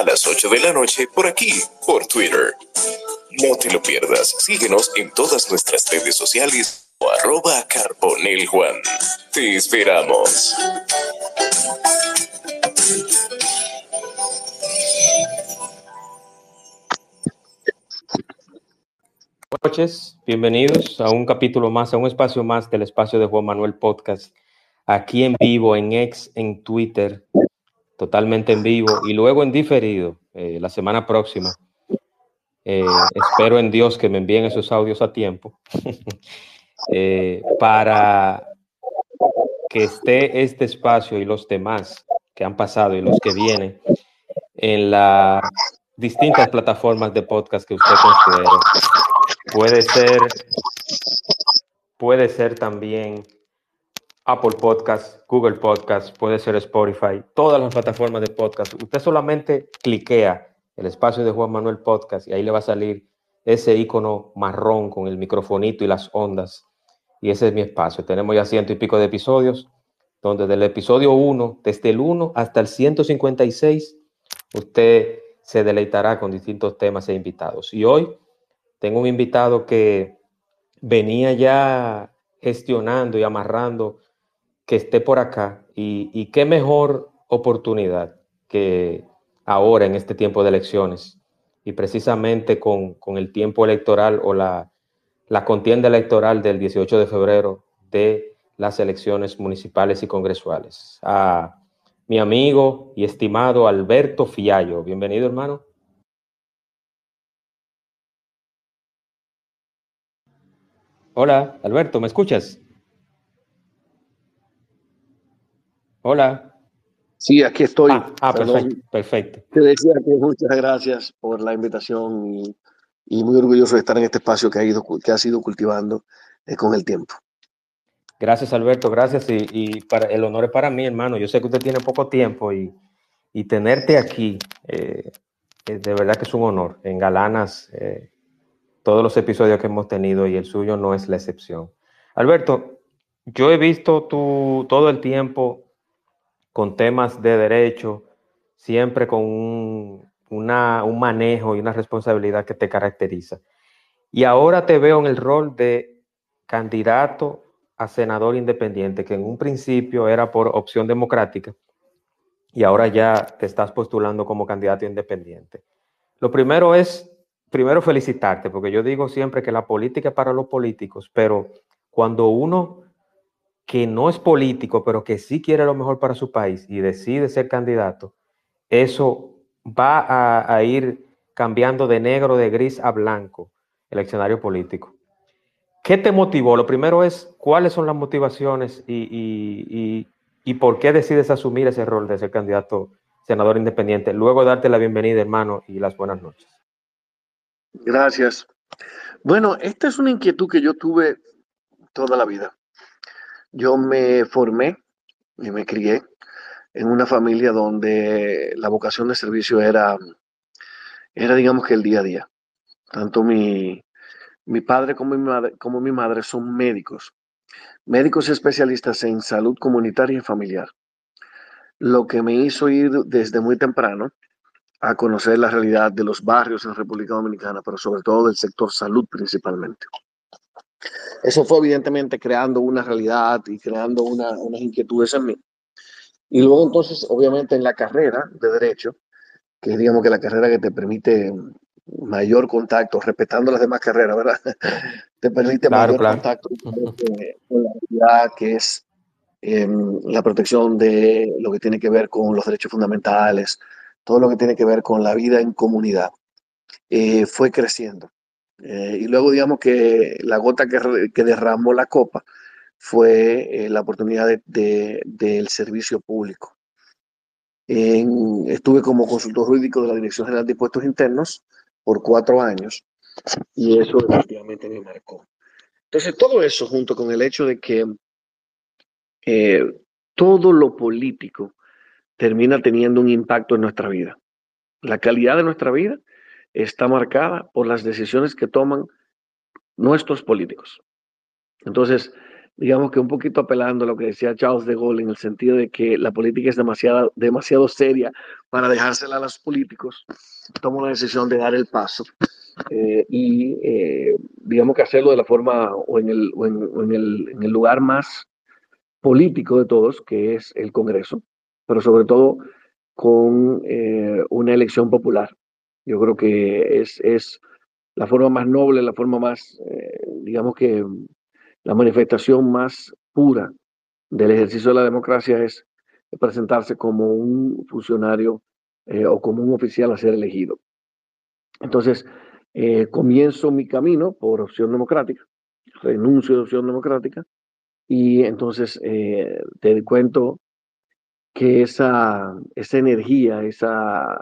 a las 8 de la noche por aquí, por Twitter. No te lo pierdas. Síguenos en todas nuestras redes sociales o arroba Carbonel Juan. Te esperamos. Buenas noches, bienvenidos a un capítulo más, a un espacio más del espacio de Juan Manuel Podcast, aquí en vivo, en X, en Twitter, totalmente en vivo y luego en diferido eh, la semana próxima. Eh, espero en Dios que me envíen esos audios a tiempo eh, para que esté este espacio y los demás que han pasado y los que vienen en las distintas plataformas de podcast que usted considere. Puede ser, puede ser también Apple Podcast, Google Podcast, puede ser Spotify, todas las plataformas de podcast. Usted solamente cliquea el espacio de Juan Manuel Podcast y ahí le va a salir ese icono marrón con el microfonito y las ondas. Y ese es mi espacio. Tenemos ya ciento y pico de episodios, donde del episodio 1, desde el 1 hasta el 156, usted se deleitará con distintos temas e invitados. Y hoy tengo un invitado que venía ya gestionando y amarrando que esté por acá y, qué mejor oportunidad que ahora en este tiempo de elecciones y precisamente con, el tiempo electoral o la, la, contienda electoral del 18 de febrero de las elecciones municipales y congresuales. A mi amigo y estimado Alberto Fiallo. Bienvenido, hermano. Hola, Alberto, ¿me escuchas? Hola. Sí, aquí estoy. Ah, ah perfecto, perfecto. Te decía que muchas gracias por la invitación y, muy orgulloso de estar en este espacio que ha, ido, que ha sido cultivando eh, con el tiempo. Gracias, Alberto, gracias. Y, para, el honor es para mí, hermano. Yo sé que usted tiene poco tiempo y, tenerte aquí, eh, de verdad que es un honor. En Galanas, eh, todos los episodios que hemos tenido y el suyo no es la excepción. Alberto, yo he visto tu, todo el tiempo con temas de derecho, siempre con un, manejo y una responsabilidad que te caracteriza. Y ahora te veo en el rol de candidato a senador independiente, que en un principio era por opción democrática y ahora ya te estás postulando como candidato independiente. Lo primero es, primero felicitarte, porque yo digo siempre que la política es para los políticos, pero cuando uno que no es político, pero que sí quiere lo mejor para su país y decide ser candidato, eso va a, ir cambiando de negro, de gris a blanco el escenario político. ¿Qué te motivó? Lo primero es cuáles son las motivaciones y, y, por qué decides asumir ese rol de ser candidato senador independiente. Luego darte la bienvenida, hermano, y las buenas noches. Gracias. Bueno, esta es una inquietud que yo tuve toda la vida. Yo me formé y me crié en una familia donde la vocación de servicio era, era digamos que el día a día. Tanto mi, mi padre como mi, madre, como mi madre son médicos, médicos especialistas en salud comunitaria y familiar. Lo que me hizo ir desde muy temprano a conocer la realidad de los barrios en República Dominicana, pero sobre todo del sector salud principalmente. Eso fue evidentemente creando una realidad y creando unas inquietudes en mí. Y luego entonces, obviamente en la carrera de derecho, que es digamos que la carrera que te permite mayor contacto, respetando las demás carreras, ¿verdad? te permite mayor contacto con la realidad que es em, la protección de lo que tiene que ver con los derechos fundamentales, todo lo que tiene que ver con la vida en comunidad, eh, fue creciendo. Eh, y luego, digamos que la gota que, derramó la copa fue eh, la oportunidad del servicio público. estuve como consultor jurídico de la Dirección General de Impuestos Internos por cuatro años y eso efectivamente me marcó. Entonces, todo eso junto con el hecho de que eh, todo lo político termina teniendo un impacto en nuestra vida. La calidad de nuestra vida está marcada por las decisiones que toman nuestros políticos. Entonces, digamos que un poquito apelando a lo que decía Charles de Gaulle en el sentido de que la política es demasiado, demasiado seria para dejársela a los políticos, tomo la decisión de dar el paso eh, y eh, digamos que hacerlo de la forma o en el, en el lugar más político de todos, que es el Congreso, pero sobre todo con eh, una elección popular. Yo creo que es, es la forma más noble, la forma más, digamos que la manifestación más pura del ejercicio de la democracia es presentarse como un funcionario eh, o como un oficial a ser elegido. Entonces, eh, comienzo mi camino por opción democrática, renuncio de opción democrática y entonces eh, te cuento que esa, esa energía, esa,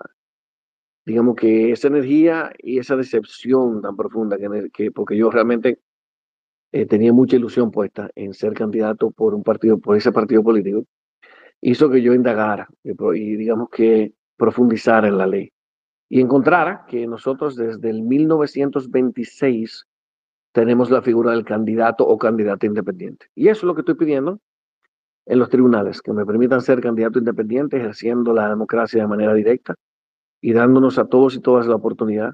digamos que esa energía y esa decepción tan profunda que, que porque yo realmente eh, tenía mucha ilusión puesta en ser candidato por un partido, por ese partido político, hizo que yo indagara y digamos que profundizara en la ley y encontrara que nosotros desde el 1926 tenemos la figura del candidato o candidata independiente. Y eso es lo que estoy pidiendo en los tribunales, que me permitan ser candidato independiente, ejerciendo la democracia de manera directa y dándonos a todos y todas la oportunidad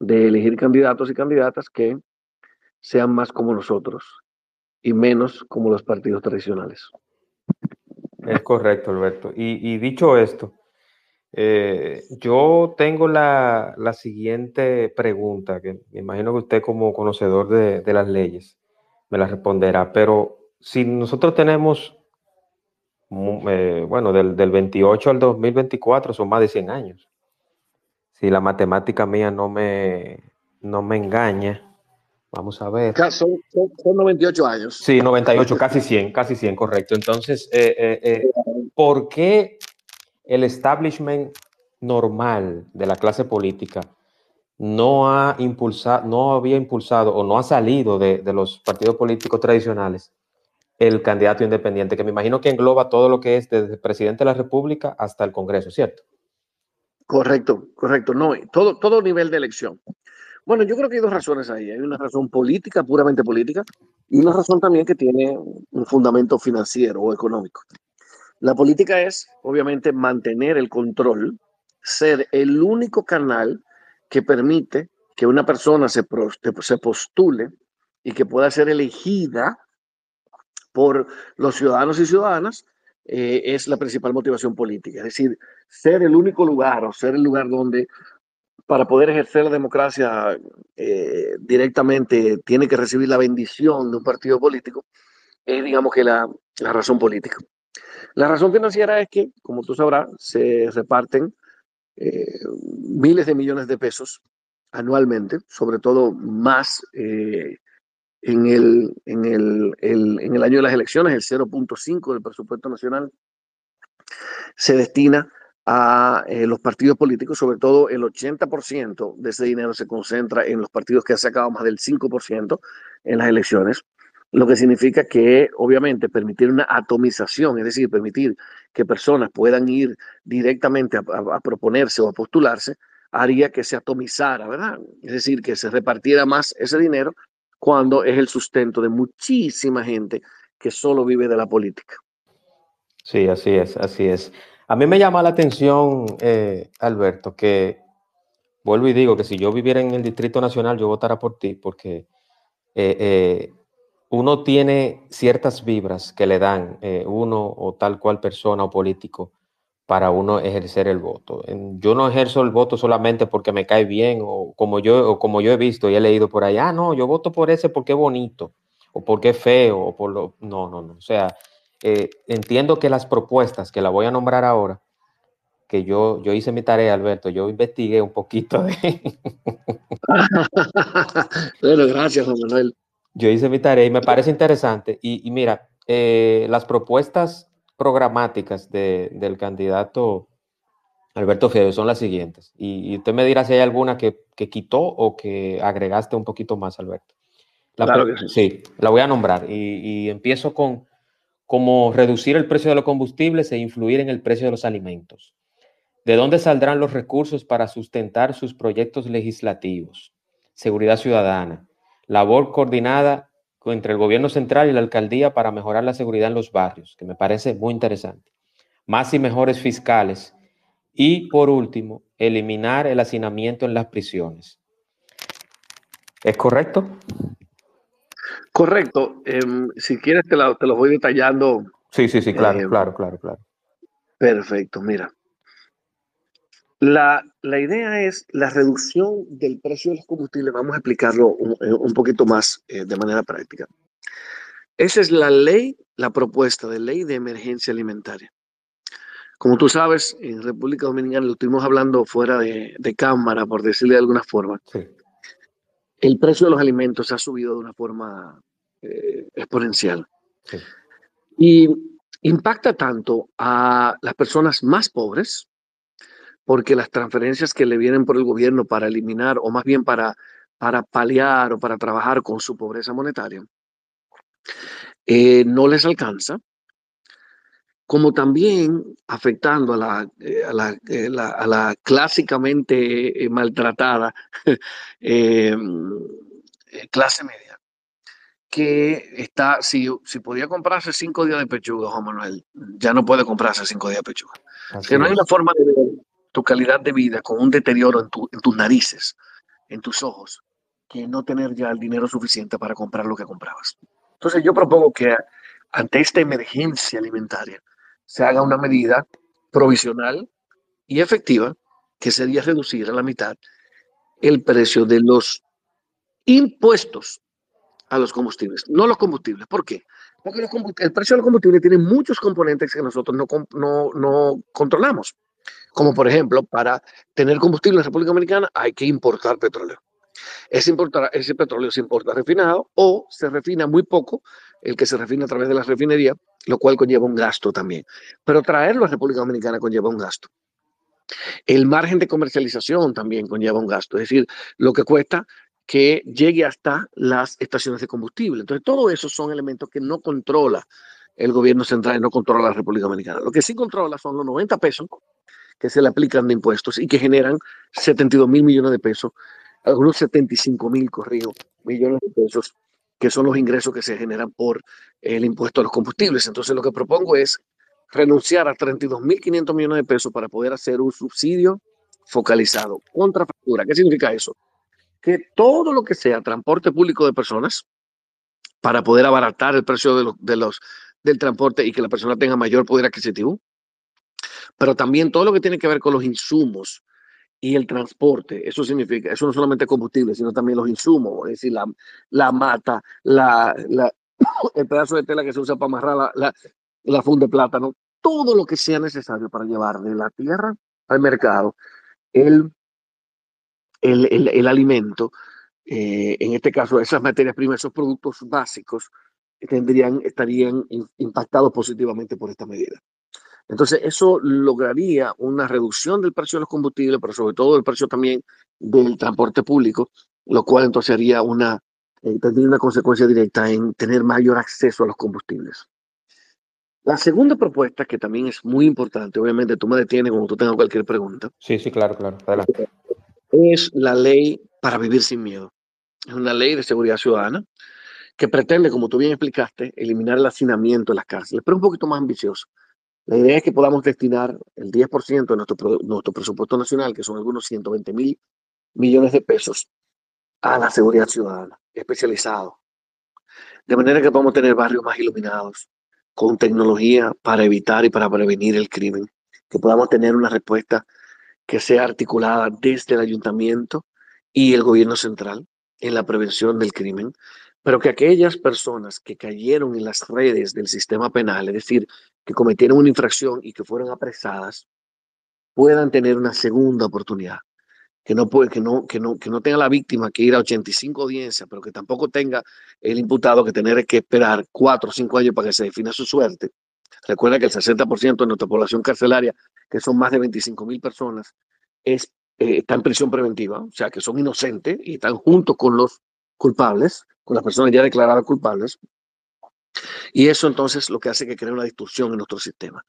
de elegir candidatos y candidatas que sean más como nosotros y menos como los partidos tradicionales. Es correcto, Alberto. Y, dicho esto, eh, yo tengo la, siguiente pregunta, que me imagino que usted como conocedor de, las leyes me la responderá, pero si nosotros tenemos, eh, bueno, del, del 28 al 2024 son más de 100 años. Si la matemática mía no me, no me engaña, Vamos a ver. Son, son, 98 años. Sí, 98, casi 100, casi 100, correcto. Entonces, eh, eh, eh, ¿por qué el establishment normal de la clase política no ha impulsado, no había impulsado o no ha salido de, de, los partidos políticos tradicionales el candidato independiente, que me imagino que engloba todo lo que es desde el presidente de la República hasta el Congreso, ¿cierto? Correcto, correcto. No, todo, todo nivel de elección. Bueno, yo creo que hay dos razones ahí. Hay una razón política, puramente política, y una razón también que tiene un fundamento financiero o económico. La política es, obviamente, mantener el control, ser el único canal que permite que una persona se, se postule y que pueda ser elegida por los ciudadanos y ciudadanas eh, es la principal motivación política. Es decir, ser el único lugar o ser el lugar donde para poder ejercer la democracia eh, directamente tiene que recibir la bendición de un partido político, es digamos que la, la, razón política. La razón financiera es que, como tú sabrás, se reparten eh, miles de millones de pesos anualmente, sobre todo más en, el, en, el, el, en el año de las elecciones, el 0.5 del presupuesto nacional se destina a eh, los partidos políticos, sobre todo el 80% de ese dinero se concentra en los partidos que han sacado más del 5% en las elecciones, lo que significa que obviamente permitir una atomización, es decir, permitir que personas puedan ir directamente a, proponerse o a postularse, haría que se atomizara, ¿verdad? Es decir, que se repartiera más ese dinero cuando es el sustento de muchísima gente que solo vive de la política. Sí, así es, así es. A mí me llama la atención, eh, Alberto, que vuelvo y digo que si yo viviera en el Distrito Nacional, yo votara por ti, porque eh, eh, uno tiene ciertas vibras que le dan uno o tal cual persona o político para uno ejercer el voto. Yo no ejerzo el voto solamente porque me cae bien o como yo, o como yo he visto y he leído por ahí, ah, no, yo voto por ese porque es bonito o porque es feo o por lo... No, no, no. O sea, eh, entiendo que las propuestas que la voy a nombrar ahora, que yo, yo hice mi tarea, Alberto, yo investigué un poquito de... bueno, gracias, Juan Manuel. Yo hice mi tarea y me parece interesante. Y, mira, eh, las propuestas programáticas del candidato Alberto Fede son las siguientes. Y, usted me dirá si hay alguna que, quitó o que agregaste un poquito más, Alberto. claro que sí. la voy a nombrar. y empiezo con como reducir el precio de los combustibles e influir en el precio de los alimentos. ¿De dónde saldrán los recursos para sustentar sus proyectos legislativos? Seguridad ciudadana, labor coordinada entre el gobierno central y la alcaldía para mejorar la seguridad en los barrios, que me parece muy interesante. Más y mejores fiscales. Y por último, eliminar el hacinamiento en las prisiones. ¿Es correcto? Correcto. Em, si quieres, te, te lo voy detallando. Sí, sí, sí, claro, em, claro, claro, claro. Perfecto, mira. La, idea es la reducción del precio de los combustibles. Vamos a explicarlo un, eh, poquito más eh, de manera práctica. Esa es la ley, la propuesta de ley de emergencia alimentaria. Como tú sabes, en República Dominicana, lo estuvimos hablando fuera de, cámara, por decirle de alguna forma, el precio de los alimentos ha subido de una forma eh, exponencial. Y impacta tanto a las personas más pobres, porque las transferencias que le vienen por el gobierno para eliminar, o más bien para, para paliar o para trabajar con su pobreza monetaria, eh, no les alcanza, como también afectando a la, eh, a la, eh, a la clásicamente maltratada clase media, que está, si, si podía comprarse cinco días de pechuga, Juan Manuel, ya no puede comprarse cinco días de pechuga. que no hay una forma de ver tu calidad de vida con un deterioro en, tus narices, en tus ojos, que no tener ya el dinero suficiente para comprar lo que comprabas. Entonces yo propongo que ante esta emergencia alimentaria se haga una medida provisional y efectiva que sería reducir a la mitad el precio de los impuestos a los combustibles, no los combustibles. ¿Por qué? Porque el precio de los combustibles tiene muchos componentes que nosotros no, no, no controlamos. Como por ejemplo, para tener combustible en la República Dominicana hay que importar petróleo. Ese, importar, ese petróleo se importa refinado o se refina muy poco, el que se refina a través de la refinería, lo cual conlleva un gasto también. Pero traerlo a República Dominicana conlleva un gasto. El margen de comercialización también conlleva un gasto, es decir, lo que cuesta que llegue hasta las estaciones de combustible. Entonces, todo eso son elementos que no controla el gobierno central y no controla la República Dominicana. Lo que sí controla son los 90 pesos que se le aplican de impuestos y que generan 72 mil millones de pesos, algunos 75 mil corridos millones de pesos, que son los ingresos que se generan por el impuesto a los combustibles. Entonces lo que propongo es renunciar a 32 mil 500 millones de pesos para poder hacer un subsidio focalizado contra factura. ¿Qué significa eso? Que todo lo que sea transporte público de personas, para poder abaratar el precio de los, del transporte y que la persona tenga mayor poder adquisitivo, pero también todo lo que tiene que ver con los insumos y el transporte. Eso significa, eso no solamente combustible, sino también los insumos, es decir, la, la mata, la, el pedazo de tela que se usa para amarrar la, la, funda de plátano, todo lo que sea necesario para llevar de la tierra al mercado el, el, el, el alimento, eh, en este caso esas materias primas, esos productos básicos, tendrían, estarían impactados positivamente por esta medida. Entonces, eso lograría una reducción del precio de los combustibles, pero sobre todo el precio también del transporte público, lo cual entonces haría una, eh, tendría una consecuencia directa en tener mayor acceso a los combustibles. La segunda propuesta, que también es muy importante, obviamente tú me detienes cuando tú tengas cualquier pregunta. Sí, sí, claro, claro. Es la ley para vivir sin miedo. Es una ley de seguridad ciudadana que pretende, como tú bien explicaste, eliminar el hacinamiento de las cárceles, pero un poquito más ambicioso. La idea es que podamos destinar el 10% de nuestro, nuestro presupuesto nacional, que son algunos 120 mil millones de pesos, a la seguridad ciudadana, especializado. De manera que podamos tener barrios más iluminados, con tecnología para evitar y para prevenir el crimen. Que podamos tener una respuesta que sea articulada desde el ayuntamiento y el gobierno central en la prevención del crimen, pero que aquellas personas que cayeron en las redes del sistema penal, es decir, que cometieron una infracción y que fueron apresadas, puedan tener una segunda oportunidad. Que no, que, no, que, no, que no tenga la víctima que ir a 85 audiencias, pero que tampoco tenga el imputado que tener que esperar cuatro o cinco años para que se defina su suerte. Recuerda que el 60% de nuestra población carcelaria, que son más de 25 mil personas, es, eh, está en prisión preventiva, o sea, que son inocentes y están junto con los culpables, con las personas ya declaradas culpables. Y eso entonces lo que hace que cree una distorsión en nuestro sistema.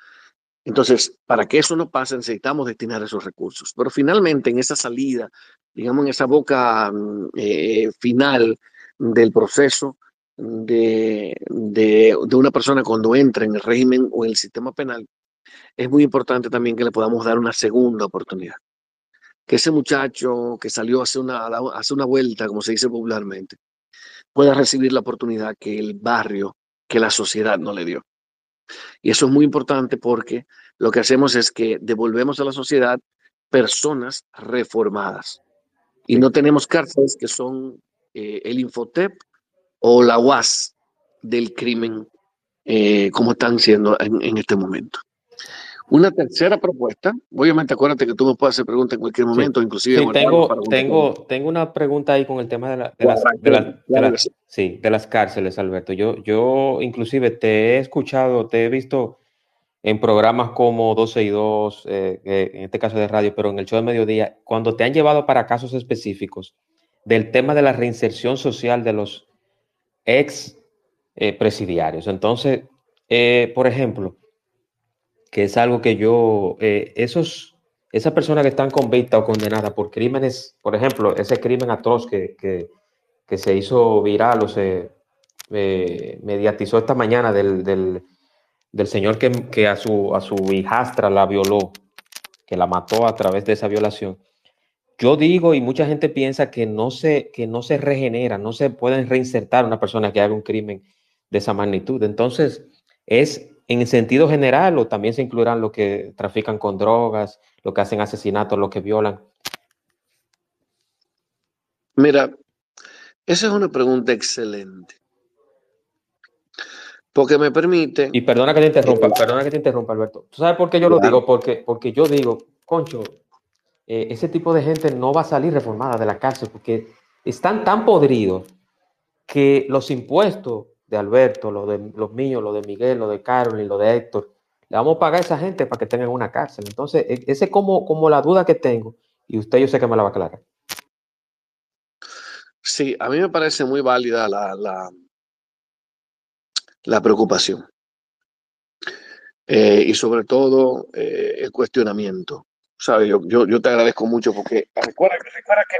Entonces, para que eso no pase, necesitamos destinar esos recursos. Pero finalmente, en esa salida, digamos, en esa boca mm, eh, final del proceso de, de, de, una persona cuando entra en el régimen o en el sistema penal, es muy importante también que le podamos dar una segunda oportunidad. Que ese muchacho que salió hace una, hace una vuelta, como se dice popularmente, pueda recibir la oportunidad que el barrio, que la sociedad no le dio. Y eso es muy importante porque lo que hacemos es que devolvemos a la sociedad personas reformadas. Y no tenemos cárceles que son eh, el Infotep o la UAS del crimen, eh, como están siendo en, en este momento. Una tercera propuesta, obviamente acuérdate que tú me puedes hacer preguntas en cualquier momento, sí. inclusive. Sí, tengo, tengo, tengo una pregunta ahí con el tema de, la, de, las, de, la, de, las, sí, de las cárceles, Alberto. Yo, yo inclusive te he escuchado, te he visto en programas como 12 y 2, eh, en este caso de radio, pero en el show de mediodía, cuando te han llevado para casos específicos del tema de la reinserción social de los ex eh, presidiarios. Entonces, eh, por ejemplo, que es algo que yo, eh, esos, esas personas que están convictas o condenadas por crímenes, por ejemplo, ese crimen atroz que, que, que se hizo viral o se eh, mediatizó esta mañana del, del, del señor que, que, a, su, a su hijastra la violó, que la mató a través de esa violación. Yo digo, y mucha gente piensa que no se, que no se regenera, no se pueden reinsertar una persona que haga un crimen de esa magnitud. Entonces, es en sentido general o también se incluirán los que trafican con drogas, los que hacen asesinatos, los que violan? Mira, esa es una pregunta excelente. Porque me permite. Y perdona que te interrumpa, eh, perdona que te interrumpa, Alberto. ¿Tú sabes por qué yo claro. lo digo? Porque, porque yo digo, concho, eh, ese tipo de gente no va a salir reformada de la cárcel porque están tan podridos que los impuestos de Alberto, lo de los míos, lo de Miguel, lo de Carolyn, lo de Héctor. Le vamos a pagar a esa gente para que tengan una cárcel. Entonces, ese es como, como la duda que tengo y usted yo sé que me la va a aclarar. Sí, a mí me parece muy válida la, la, la preocupación. Eh, y sobre todo eh, el cuestionamiento. Yo, yo, yo te agradezco mucho porque recuerda, recuerda que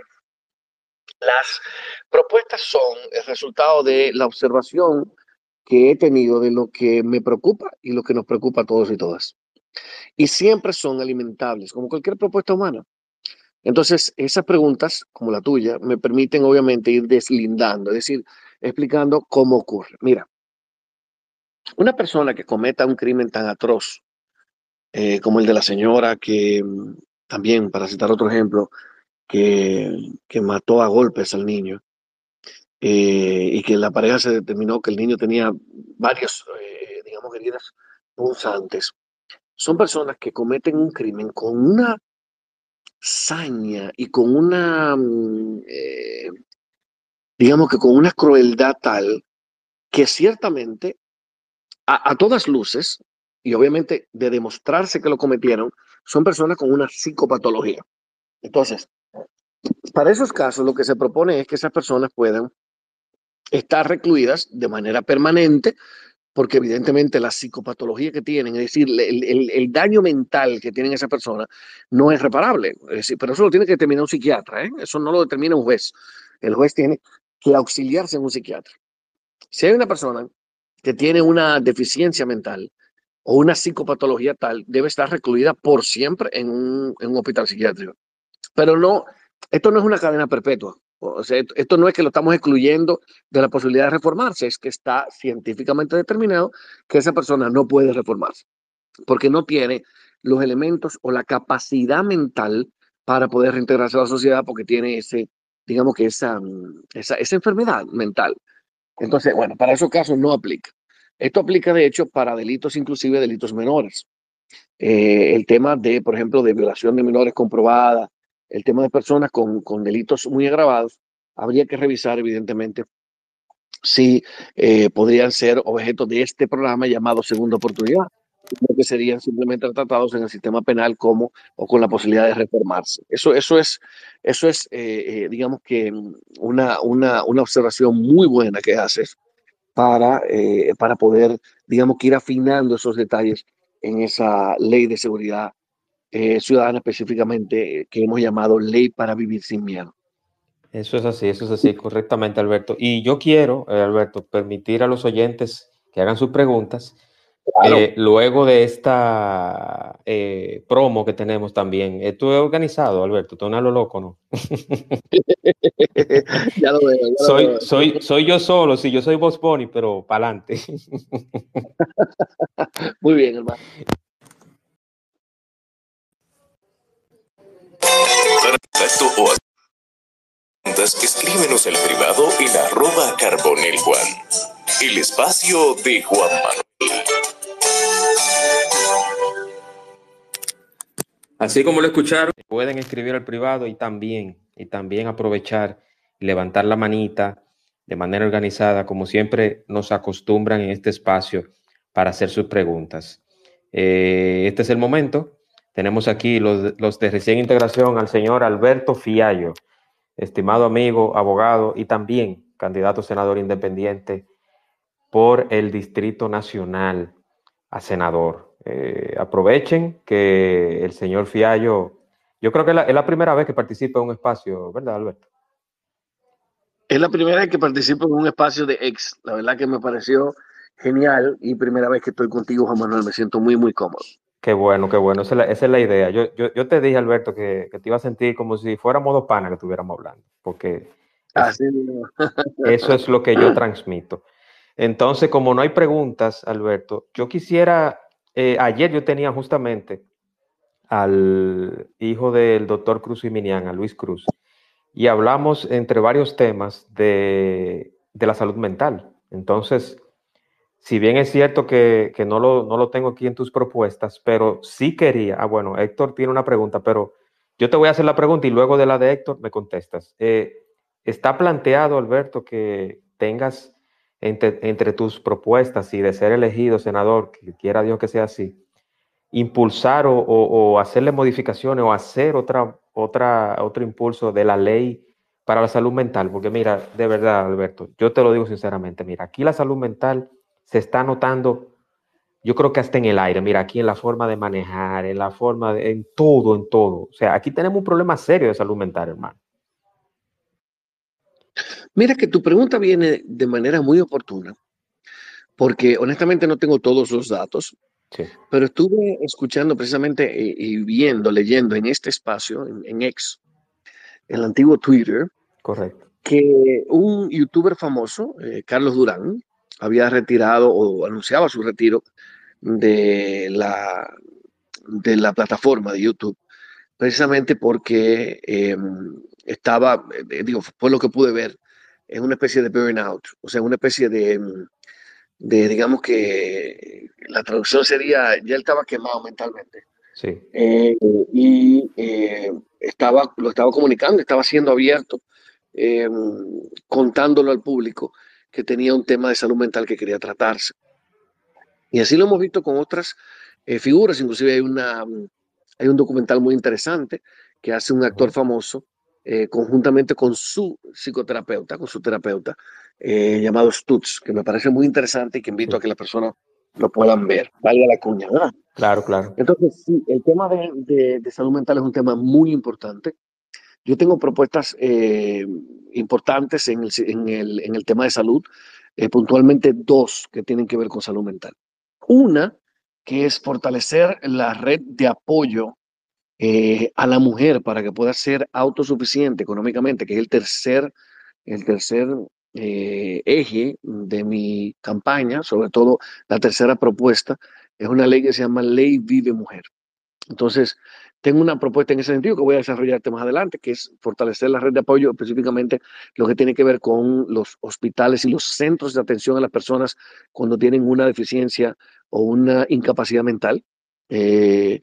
las propuestas son el resultado de la observación que he tenido de lo que me preocupa y lo que nos preocupa a todos y todas. Y siempre son alimentables, como cualquier propuesta humana. Entonces, esas preguntas, como la tuya, me permiten obviamente ir deslindando, es decir, explicando cómo ocurre. Mira, una persona que cometa un crimen tan atroz eh, como el de la señora que también, para citar otro ejemplo, que, que mató a golpes al niño eh, y que la pareja se determinó que el niño tenía varios, eh, digamos, heridas punzantes. Son personas que cometen un crimen con una saña y con una, eh, digamos que con una crueldad tal que ciertamente a todas luces, y obviamente de demostrarse que lo cometieron, son personas con una psicopatología. Entonces, para esos casos, lo que se propone es que esas personas puedan estar recluidas de manera permanente, porque evidentemente la psicopatología que tienen, es decir, el, daño mental que tienen esa persona no es reparable. Es pero eso lo tiene que determinar un psiquiatra, ¿eh? eso no lo determina un juez. El juez tiene que auxiliarse en un psiquiatra. Si hay una persona que tiene una deficiencia mental o una psicopatología tal, debe estar recluida por siempre en un hospital psiquiátrico. Pero no, esto no es una cadena perpetua. O sea, esto no es que lo estamos excluyendo de la posibilidad de reformarse, es que está científicamente determinado que esa persona no puede reformarse, porque no tiene los elementos o la capacidad mental para poder reintegrarse a la sociedad, porque tiene ese, digamos que esa, esa, esa enfermedad mental. Entonces, bueno, para esos casos no aplica. Esto aplica, de hecho, para delitos, inclusive delitos menores. Eh, el tema de, por ejemplo, de violación de menores comprobada, el tema de personas con, con delitos muy agravados, habría que revisar, evidentemente, si eh, podrían ser objeto de este programa llamado Segunda Oportunidad, que serían simplemente tratados en el sistema penal como o con la posibilidad de reformarse. Eso, eso es, eso es eh, eh, digamos que una, una, una observación muy buena que haces para, para poder, digamos que ir afinando esos detalles en esa ley de seguridad eh, ciudadana específicamente eh, que hemos llamado Ley para Vivir Sin Miedo. Eso es así, eso es así, correctamente, Alberto. Y yo quiero, eh, Alberto, permitir a los oyentes que hagan sus preguntas. Eh, luego de esta eh, promo que tenemos también, tú he organizado, Alberto, tú no lo loco, ¿no? ya lo veo. soy, Soy, soy yo solo, sí, yo soy Boss Bunny, pero para adelante. Muy bien, hermano. Escríbenos el privado en arroba carbonel Juan. El espacio de Juan Manuel. Así como lo escucharon, pueden escribir al privado y también, y también aprovechar y levantar la manita de manera organizada, como siempre nos acostumbran en este espacio para hacer sus preguntas. Eh, este es el momento. Tenemos aquí los, de recién integración al señor Alberto Fiallo estimado amigo, abogado y también candidato senador independiente por el Distrito Nacional a senador. Eh, aprovechen que el señor Fiallo, yo creo que es la, primera vez que participa en un espacio, ¿verdad, Alberto? Es la primera vez que participo en un espacio de ex. La verdad que me pareció genial y primera vez que estoy contigo, Juan Manuel. Me siento muy, muy cómodo. Qué bueno, qué bueno. Esa es la, idea. Yo, yo, te dije, Alberto, que, te iba a sentir como si fuéramos dos panas que estuviéramos hablando, porque eso es lo que yo transmito. Entonces, como no hay preguntas, Alberto, yo quisiera, eh, ayer yo tenía justamente al hijo del doctor Cruz y Minian, a Luis Cruz, y hablamos entre varios temas de, de la salud mental. Entonces, si bien es cierto que, no, lo, no, lo, tengo aquí en tus propuestas, pero sí quería, ah, bueno, Héctor tiene una pregunta, pero yo te voy a hacer la pregunta y luego de la de Héctor me contestas. Eh, ¿Está planteado, Alberto, que tengas entre, tus propuestas y de ser elegido senador, que quiera Dios que sea así, impulsar o, hacerle modificaciones o hacer otra, otra, otro impulso de la ley para la salud mental? Porque mira, de verdad, Alberto, yo te lo digo sinceramente, mira, aquí la salud mental se está notando, yo creo que hasta en el aire, mira, aquí en la forma de manejar, en la forma de, en todo, en todo. O sea, aquí tenemos un problema serio de salud mental, hermano. Mira que tu pregunta viene de manera muy oportuna, porque honestamente no tengo todos los datos, pero estuve escuchando precisamente y, viendo, leyendo en este espacio, en, en X, el antiguo Twitter, correcto, que un youtuber famoso, eh, Carlos Durán, había retirado o anunciaba su retiro de la, de la plataforma de YouTube, precisamente porque em, estaba, eh, digo, fue lo que pude ver, en una especie de burnout, o sea, una especie de, de, digamos que la traducción sería, ya él estaba quemado mentalmente. Sí. Eh, y eh, estaba, lo estaba comunicando, estaba siendo abierto, em, contándolo al público que tenía un tema de salud mental que quería tratarse. Y así lo hemos visto con otras eh, figuras, inclusive hay, una, hay un documental muy interesante que hace un actor famoso eh, conjuntamente con su psicoterapeuta, con su terapeuta, eh, llamado Stutz, que me parece muy interesante y que invito a que las personas lo puedan ver. Valga la cuña, ¿verdad? Claro, claro. Entonces, sí, el tema de, de salud mental es un tema muy importante. Yo tengo propuestas eh, importantes en el, en, el, en el, tema de salud, eh, puntualmente dos que tienen que ver con salud mental. Una, que es fortalecer la red de apoyo eh, a la mujer para que pueda ser autosuficiente económicamente, que es el tercer, el tercer eje de mi campaña, sobre todo la tercera propuesta, es una ley que se llama Ley Vive Mujer. Entonces, tengo una propuesta en ese sentido que voy a desarrollarte más adelante, que es fortalecer la red de apoyo, específicamente lo que tiene que ver con los hospitales y los centros de atención a las personas cuando tienen una deficiencia o una incapacidad mental. Eh,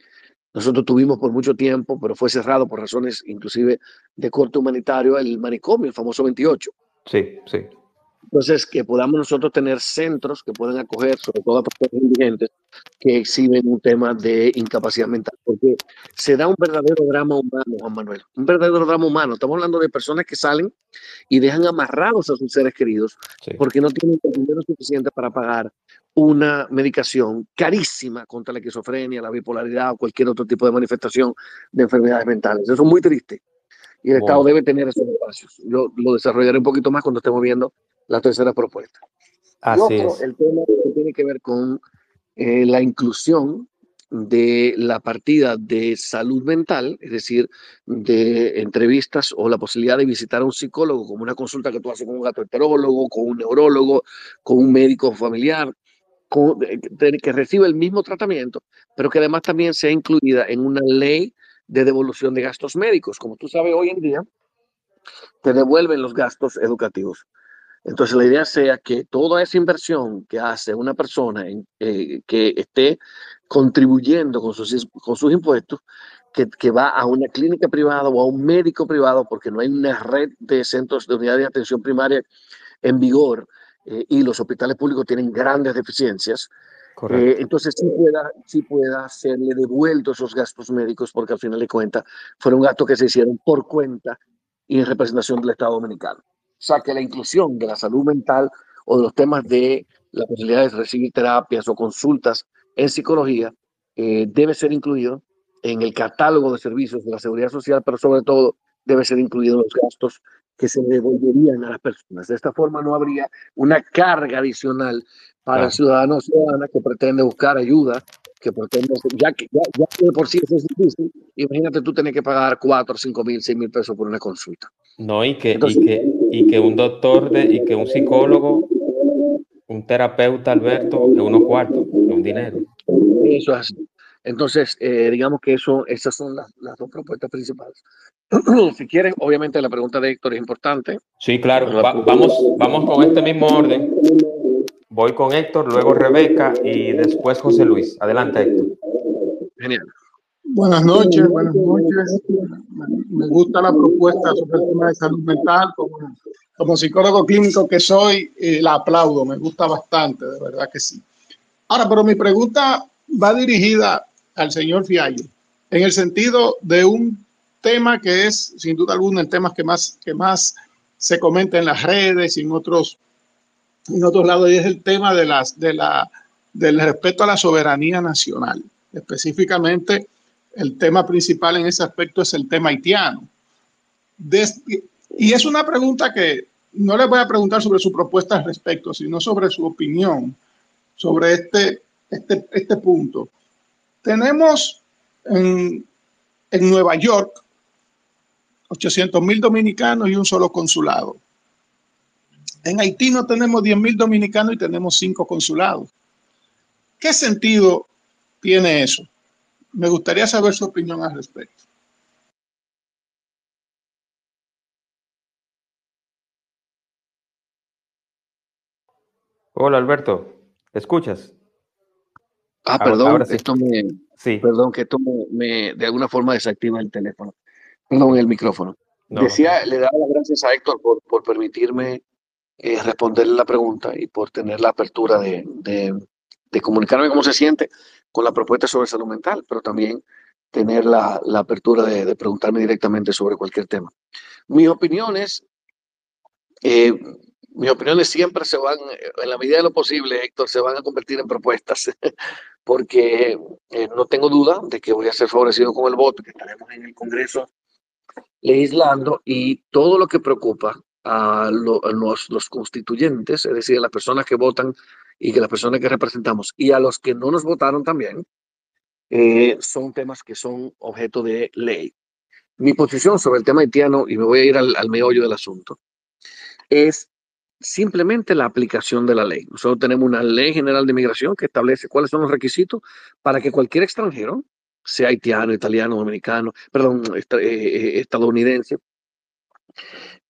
nosotros tuvimos por mucho tiempo, pero fue cerrado por razones inclusive de corte humanitario, el manicomio, el famoso 28. Sí, sí. Entonces, que podamos nosotros tener centros que puedan acoger, sobre todo a personas indigentes, que exhiben un tema de incapacidad mental, porque se da un verdadero drama humano, Juan Manuel, un verdadero drama humano. Estamos hablando de personas que salen y dejan amarrados a sus seres queridos porque no tienen el dinero suficiente para pagar una medicación carísima contra la esquizofrenia, la bipolaridad o cualquier otro tipo de manifestación de enfermedades mentales. Eso es muy triste. Y el Estado debe tener esos espacios. Yo lo desarrollaré un poquito más cuando estemos viendo la tercera propuesta. Así es. El tema que tiene que ver con eh, la inclusión de la partida de salud mental, es decir, de entrevistas o la posibilidad de visitar a un psicólogo como una consulta que tú haces con un gastroenterólogo, con un neurólogo, con un médico familiar, que recibe el mismo tratamiento, pero que además también sea incluida en una ley de devolución de gastos médicos. Como tú sabes, hoy en día te devuelven los gastos educativos. Entonces, la idea sea que toda esa inversión que hace una persona en, eh, que esté contribuyendo con sus, con sus impuestos, que, que, va a una clínica privada o a un médico privado, porque no hay una red de centros de unidad de atención primaria en vigor eh, y los hospitales públicos tienen grandes deficiencias. Eh, entonces, sí pueda, sí pueda serle devuelto esos gastos médicos, porque al final de cuentas fueron gastos que se hicieron por cuenta y en representación del Estado Dominicano. O sea, que la inclusión de la salud mental o de los temas de la posibilidad de recibir terapias o consultas en psicología eh, debe ser incluido en el catálogo de servicios de la seguridad social, pero sobre todo debe ser incluido en los gastos que se devolverían a las personas. De esta forma no habría una carga adicional para el ciudadano o ciudadana que pretende buscar ayuda, que pretende, ya que ya, ya por sí eso es difícil, imagínate tú tener que pagar 4, 5 mil, 6 mil pesos por una consulta. No, y que, y que, y que un doctor de, y que un psicólogo, un terapeuta, Alberto, de unos cuartos, de un dinero. Eso es así. Entonces, eh, digamos que eso, esas son las, las dos propuestas principales. si quieren, obviamente la pregunta de Héctor es importante. Sí, claro. vamos, vamos con este mismo orden. Voy con Héctor, luego Rebeca y después José Luis. Adelante, Héctor. Genial. Buenas noches, buenas noches. Me gusta la propuesta sobre el tema de salud mental. Como, como psicólogo clínico que soy, eh, la aplaudo, me gusta bastante, de verdad que sí. Ahora, pero mi pregunta va dirigida al señor Fiallo, en el sentido de un tema que es, sin duda alguna, el tema que más, que más se comenta en las redes y en otros, en otros lados, y es el tema de las, de la, del respeto a la soberanía nacional. Específicamente, el tema principal en ese aspecto es el tema haitiano. y es una pregunta que no le voy a preguntar sobre su propuesta al respecto, sino sobre su opinión sobre este, este, este punto. Tenemos en, en Nueva York 800 mil dominicanos y un solo consulado. En Haití no tenemos 10 mil dominicanos y tenemos cinco consulados. ¿Qué sentido tiene eso? Me gustaría saber su opinión al respecto. Hola Alberto, ¿escuchas? Ah, perdón, esto me, sí. perdón, que esto me, de alguna forma desactiva el teléfono, perdón, el micrófono. Decía, le daba las gracias a Héctor por, por permitirme eh, responderle la pregunta y por tener la apertura de, comunicarme cómo se siente con la propuesta sobre salud mental, pero también tener la, apertura de, de, preguntarme directamente sobre cualquier tema. Mis opiniones, eh, mis opiniones siempre se van, en la medida de lo posible, Héctor, se van a convertir en propuestas, porque eh, no tengo duda de que voy a ser favorecido con el voto, que estaremos en el Congreso legislando y todo lo que preocupa a, los, constituyentes, es decir, a las personas que votan y que las personas que representamos y a los que no nos votaron también, eh, son temas que son objeto de ley. Mi posición sobre el tema haitiano, y me voy a ir al, al meollo del asunto, es simplemente la aplicación de la ley. Nosotros tenemos una ley general de migración que establece cuáles son los requisitos para que cualquier extranjero, sea haitiano, italiano, dominicano, perdón, eh,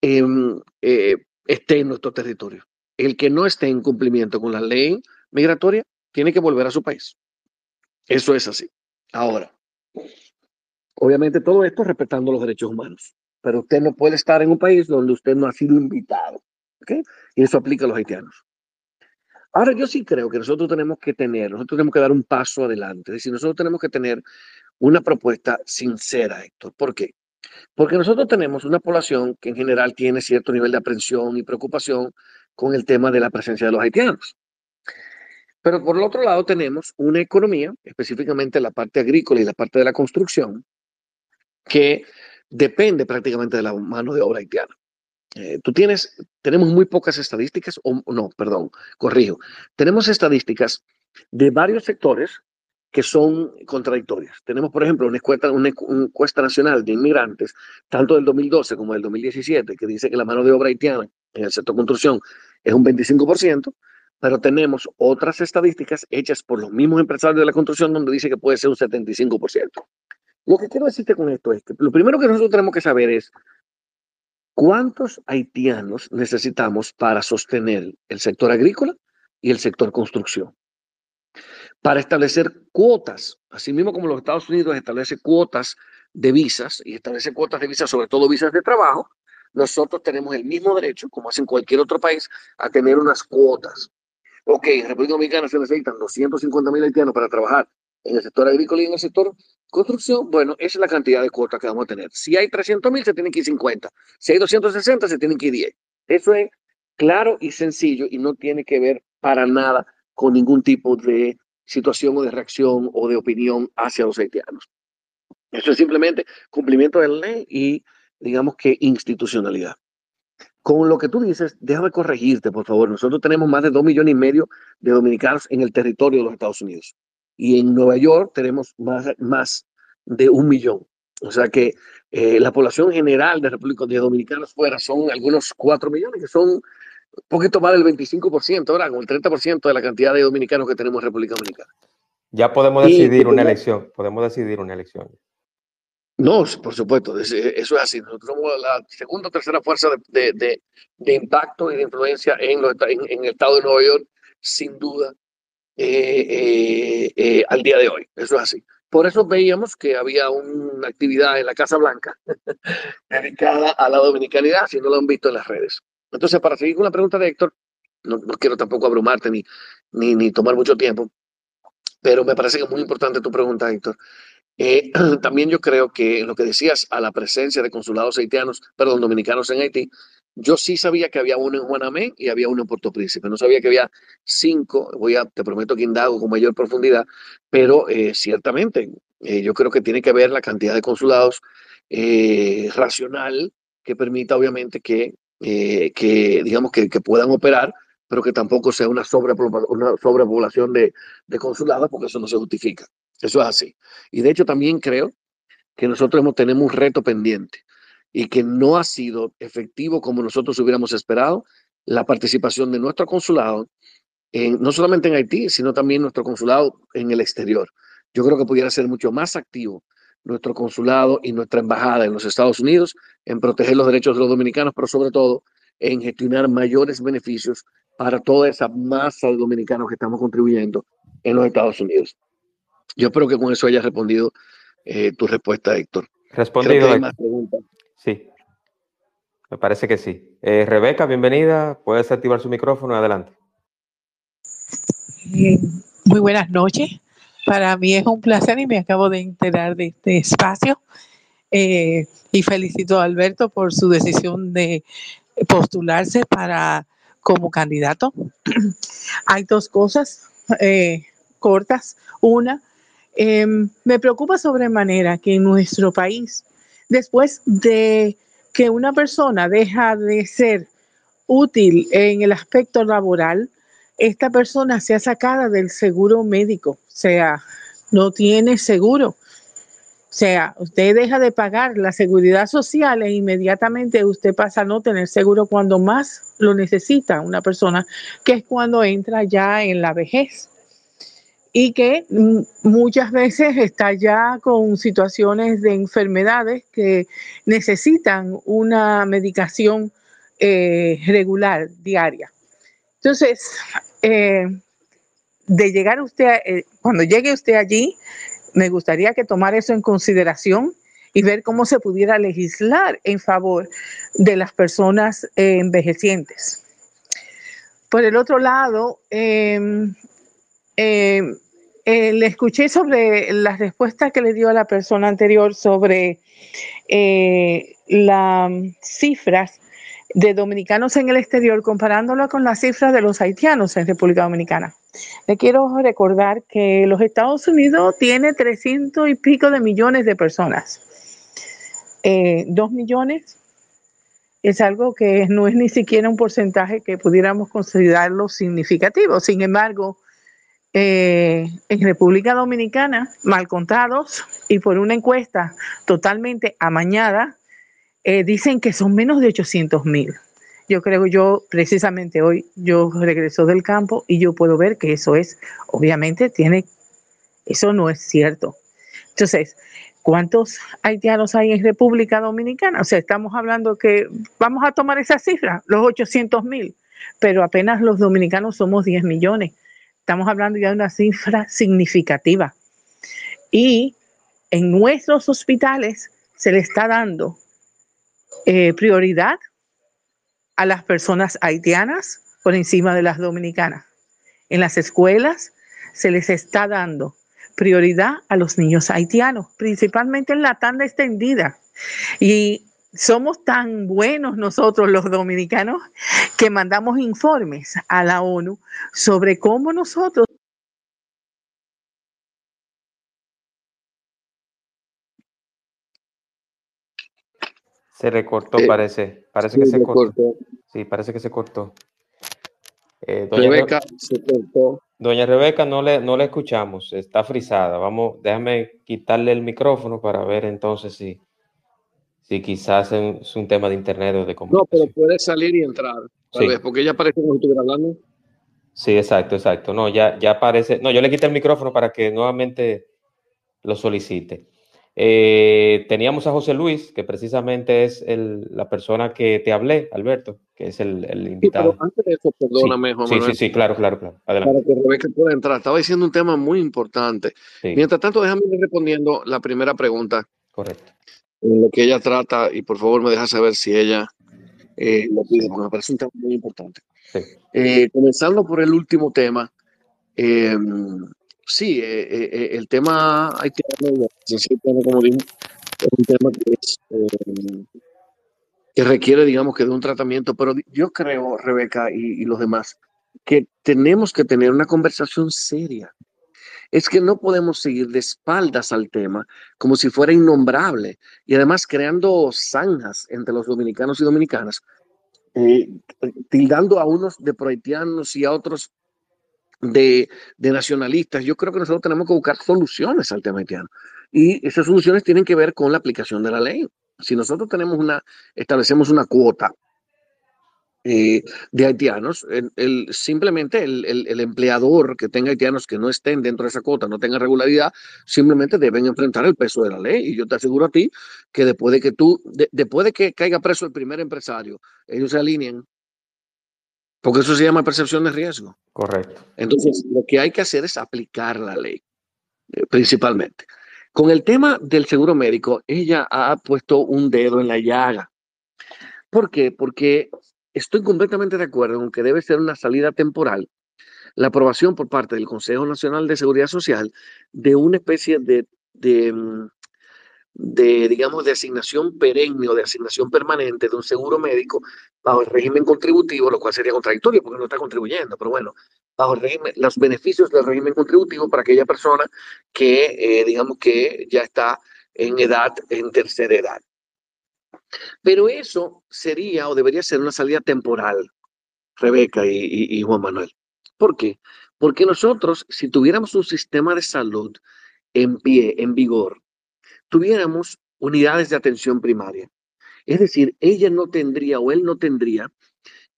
em, eh, esté en nuestro territorio. El que no esté en cumplimiento con la ley migratoria tiene que volver a su país. Eso es así. Ahora, obviamente todo esto respetando los derechos humanos, pero usted no puede estar en un país donde usted no ha sido invitado. Y eso aplica a los haitianos. Ahora, yo sí creo que nosotros tenemos que tener, nosotros tenemos que dar un paso adelante. Es decir, nosotros tenemos que tener una propuesta sincera, Héctor. ¿Por qué? Porque nosotros tenemos una población que en general tiene cierto nivel de aprensión y preocupación con el tema de la presencia de los haitianos. Pero por el otro lado tenemos una economía, específicamente la parte agrícola y la parte de la construcción, que depende prácticamente de la mano de obra haitiana. Eh, tú tienes, tenemos muy pocas estadísticas, o no, perdón, corrijo. Tenemos estadísticas de varios sectores que son contradictorias. Tenemos, por ejemplo, una encuesta, nacional de inmigrantes, tanto del 2012 como del 2017, que dice que la mano de obra haitiana en el sector construcción es un 25%, pero tenemos otras estadísticas hechas por los mismos empresarios de la construcción donde dice que puede ser un 75%. Lo que quiero decirte con esto es que lo primero que nosotros tenemos que saber es cuántos haitianos necesitamos para sostener el sector agrícola y el sector construcción. Para establecer cuotas, así mismo como los Estados Unidos establece cuotas de visas y establece cuotas de visas, sobre todo visas de trabajo, nosotros tenemos el mismo derecho, como hacen cualquier otro país, a tener unas cuotas. Ok, en República Dominicana se necesitan 250 mil haitianos para trabajar en el sector agrícola y en el sector construcción, bueno, esa es la cantidad de cuotas que vamos a tener. Si hay 300 mil, se tienen que ir 50. Si hay 260, se tienen que ir 10. Eso es claro y sencillo y no tiene que ver para nada con ningún tipo de situación o de reacción o de opinión hacia los haitianos. Eso es simplemente cumplimiento de la ley y, digamos que, institucionalidad. Con lo que tú dices, déjame corregirte, por favor. Nosotros tenemos más de dos millones y medio de dominicanos en el territorio de los Estados Unidos y en Nueva York tenemos más, más de un millón. O sea que eh, la población general de República de fuera son algunos cuatro millones, que son un poquito más del 25%, ahora con el 30% de la cantidad de dominicanos que tenemos en República Dominicana. Ya podemos decidir una elección, podemos decidir una elección. No, por supuesto, eso es así. Nosotros somos la segunda o tercera fuerza de, de, de, impacto y de influencia en, los, en el estado de Nueva York, sin duda. Eh, eh, eh, al día de hoy. Eso es así. Por eso veíamos que había una actividad en la Casa Blanca dedicada a la dominicanidad, si no lo han visto en las redes. Entonces, para seguir con la pregunta de Héctor, no, quiero tampoco abrumarte ni, ni, ni, tomar mucho tiempo, pero me parece que es muy importante tu pregunta, Héctor. también yo creo que lo que decías a la presencia de consulados haitianos, perdón, dominicanos en Haití, yo sí sabía que había uno en Juanamé y había uno en Puerto Príncipe. No sabía que había cinco. Voy a, te prometo que indago con mayor profundidad, pero eh, ciertamente eh, yo creo que tiene que ver la cantidad de consulados eh, racional que permita, obviamente, que, que digamos, que, puedan operar, pero que tampoco sea una, una sobrepoblación de, de consulados, porque eso no se justifica. Eso es así. Y de hecho, también creo que nosotros tenemos un reto pendiente y que no ha sido efectivo como nosotros hubiéramos esperado la participación de nuestro consulado, no solamente en Haití, sino también nuestro consulado en el exterior. Yo creo que pudiera ser mucho más activo nuestro consulado y nuestra embajada en los Estados Unidos en proteger los derechos de los dominicanos, pero sobre todo en gestionar mayores beneficios para toda esa masa de dominicanos que estamos contribuyendo en los Estados Unidos. Yo espero que con eso haya respondido eh, tu respuesta, Héctor. Respondido. Sí, me parece que sí. Eh, Rebeca, bienvenida. Puedes activar su micrófono. Adelante. Eh, muy buenas noches. Para mí es un placer y me acabo de enterar de este espacio. Eh, y felicito a Alberto por su decisión de postularse para como candidato. Hay dos cosas cortas. Una, me preocupa sobremanera que en nuestro país después de que una persona deja de ser útil en el aspecto laboral, esta persona sea sacada del seguro médico, o sea, no tiene seguro. O sea, usted deja de pagar la seguridad social e inmediatamente usted pasa a no tener seguro cuando más lo necesita una persona, que es cuando entra ya en la vejez y que muchas veces está ya con situaciones de enfermedades que necesitan una medicación eh, regular, diaria. Entonces, eh, de llegar usted, eh, cuando llegue usted allí, me gustaría que tomara eso en consideración y ver cómo se pudiera legislar en favor de las personas envejecientes. Por el otro lado, em, eh, eh, le escuché sobre la respuesta que le dio a la persona anterior sobre eh, las cifras de dominicanos en el exterior comparándolo con las cifras de los haitianos en República Dominicana. Le quiero recordar que los Estados Unidos tiene 300 y pico de millones de personas. eh, dos millones es algo que no es ni siquiera un porcentaje que pudiéramos considerarlo significativo. Sin embargo, eh, en República Dominicana, mal contados y por una encuesta totalmente amañada, eh, dicen que son menos de 800 mil. Yo creo yo, precisamente hoy, yo regreso del campo y yo puedo ver que eso es, obviamente, tiene, eso no es cierto. Entonces, ¿Cuántos haitianos hay en República Dominicana? O sea, estamos hablando que vamos a tomar esa cifra, los 800 mil, pero apenas los dominicanos somos 10 millones. Estamos hablando ya de una cifra significativa. Y en nuestros hospitales se le está dando eh, prioridad a las personas haitianas por encima de las dominicanas. En las escuelas se les está dando prioridad a los niños haitianos, principalmente en la tanda extendida. Y somos tan buenos nosotros los dominicanos que mandamos informes a la ONU sobre cómo nosotros Se recortó, eh, parece. Parece que se cortó. Sí, parece que se cortó. Eh, Rebeca se cortó. Doña Rebeca, no le, no le escuchamos, está frisada. Vamos, déjame quitarle el micrófono para ver entonces si, si quizás es un tema de internet o de comunicación. No, pero puede salir y entrar, tal vez, porque ella parece que no estuviera hablando. Sí, exacto, exacto. No, ya, ya aparece. No, yo le quité el micrófono para que nuevamente lo solicite. Eh, teníamos a José Luis, que precisamente es la persona que te hablé, Alberto, que es el, invitado. pero antes de eso, perdóname, sí, Sí, sí, claro, claro, claro. Adelante. Para que Rebeca pueda entrar. Estaba diciendo un tema muy importante. Mientras tanto, déjame ir respondiendo la primera pregunta. Correcto. En lo que ella trata, y por favor me deja saber si ella eh, lo pide, porque me parece un tema muy importante. Eh, comenzando por el último tema, eh, sí, eh, eh, eh, el tema hay que como digo, es un tema que, requiere, digamos, que de un tratamiento, pero yo creo, Rebeca y, los demás, que tenemos que tener una conversación seria. Es que no podemos seguir de espaldas al tema como si fuera innombrable y además creando zanjas entre los dominicanos y dominicanas, tildando a unos de prohaitianos y a otros de, nacionalistas. Yo creo que nosotros tenemos que buscar soluciones al tema haitiano. Y esas soluciones tienen que ver con la aplicación de la ley. Si nosotros tenemos una, establecemos una cuota eh, de haitianos, el, simplemente el, empleador que tenga haitianos que no estén dentro de esa cuota, no tenga regularidad, simplemente deben enfrentar el peso de la ley. Y yo te aseguro a ti que después de que tú, después de que caiga preso el primer empresario, ellos se alineen porque eso se llama percepción de riesgo. Correcto. Entonces, lo que hay que hacer es aplicar la ley, eh, principalmente. Con el tema del seguro médico, ella ha puesto un dedo en la llaga. ¿Por qué? Porque estoy completamente de acuerdo en que debe ser una salida temporal la aprobación por parte del Consejo Nacional de Seguridad Social de una especie de, de, mm, de, digamos, de asignación perenne o de asignación permanente de un seguro médico bajo el régimen contributivo, lo cual sería contradictorio porque no está contribuyendo, pero bueno, bajo el régimen, los beneficios del régimen contributivo para aquella persona que, eh, digamos, que ya está en edad, en tercera edad. Pero eso sería o debería ser una salida temporal, Rebeca y, y Juan Manuel. ¿Por qué? Porque nosotros, si tuviéramos un sistema de salud en pie, en vigor, tuviéramos unidades de atención primaria. Es decir, ella no tendría o él no tendría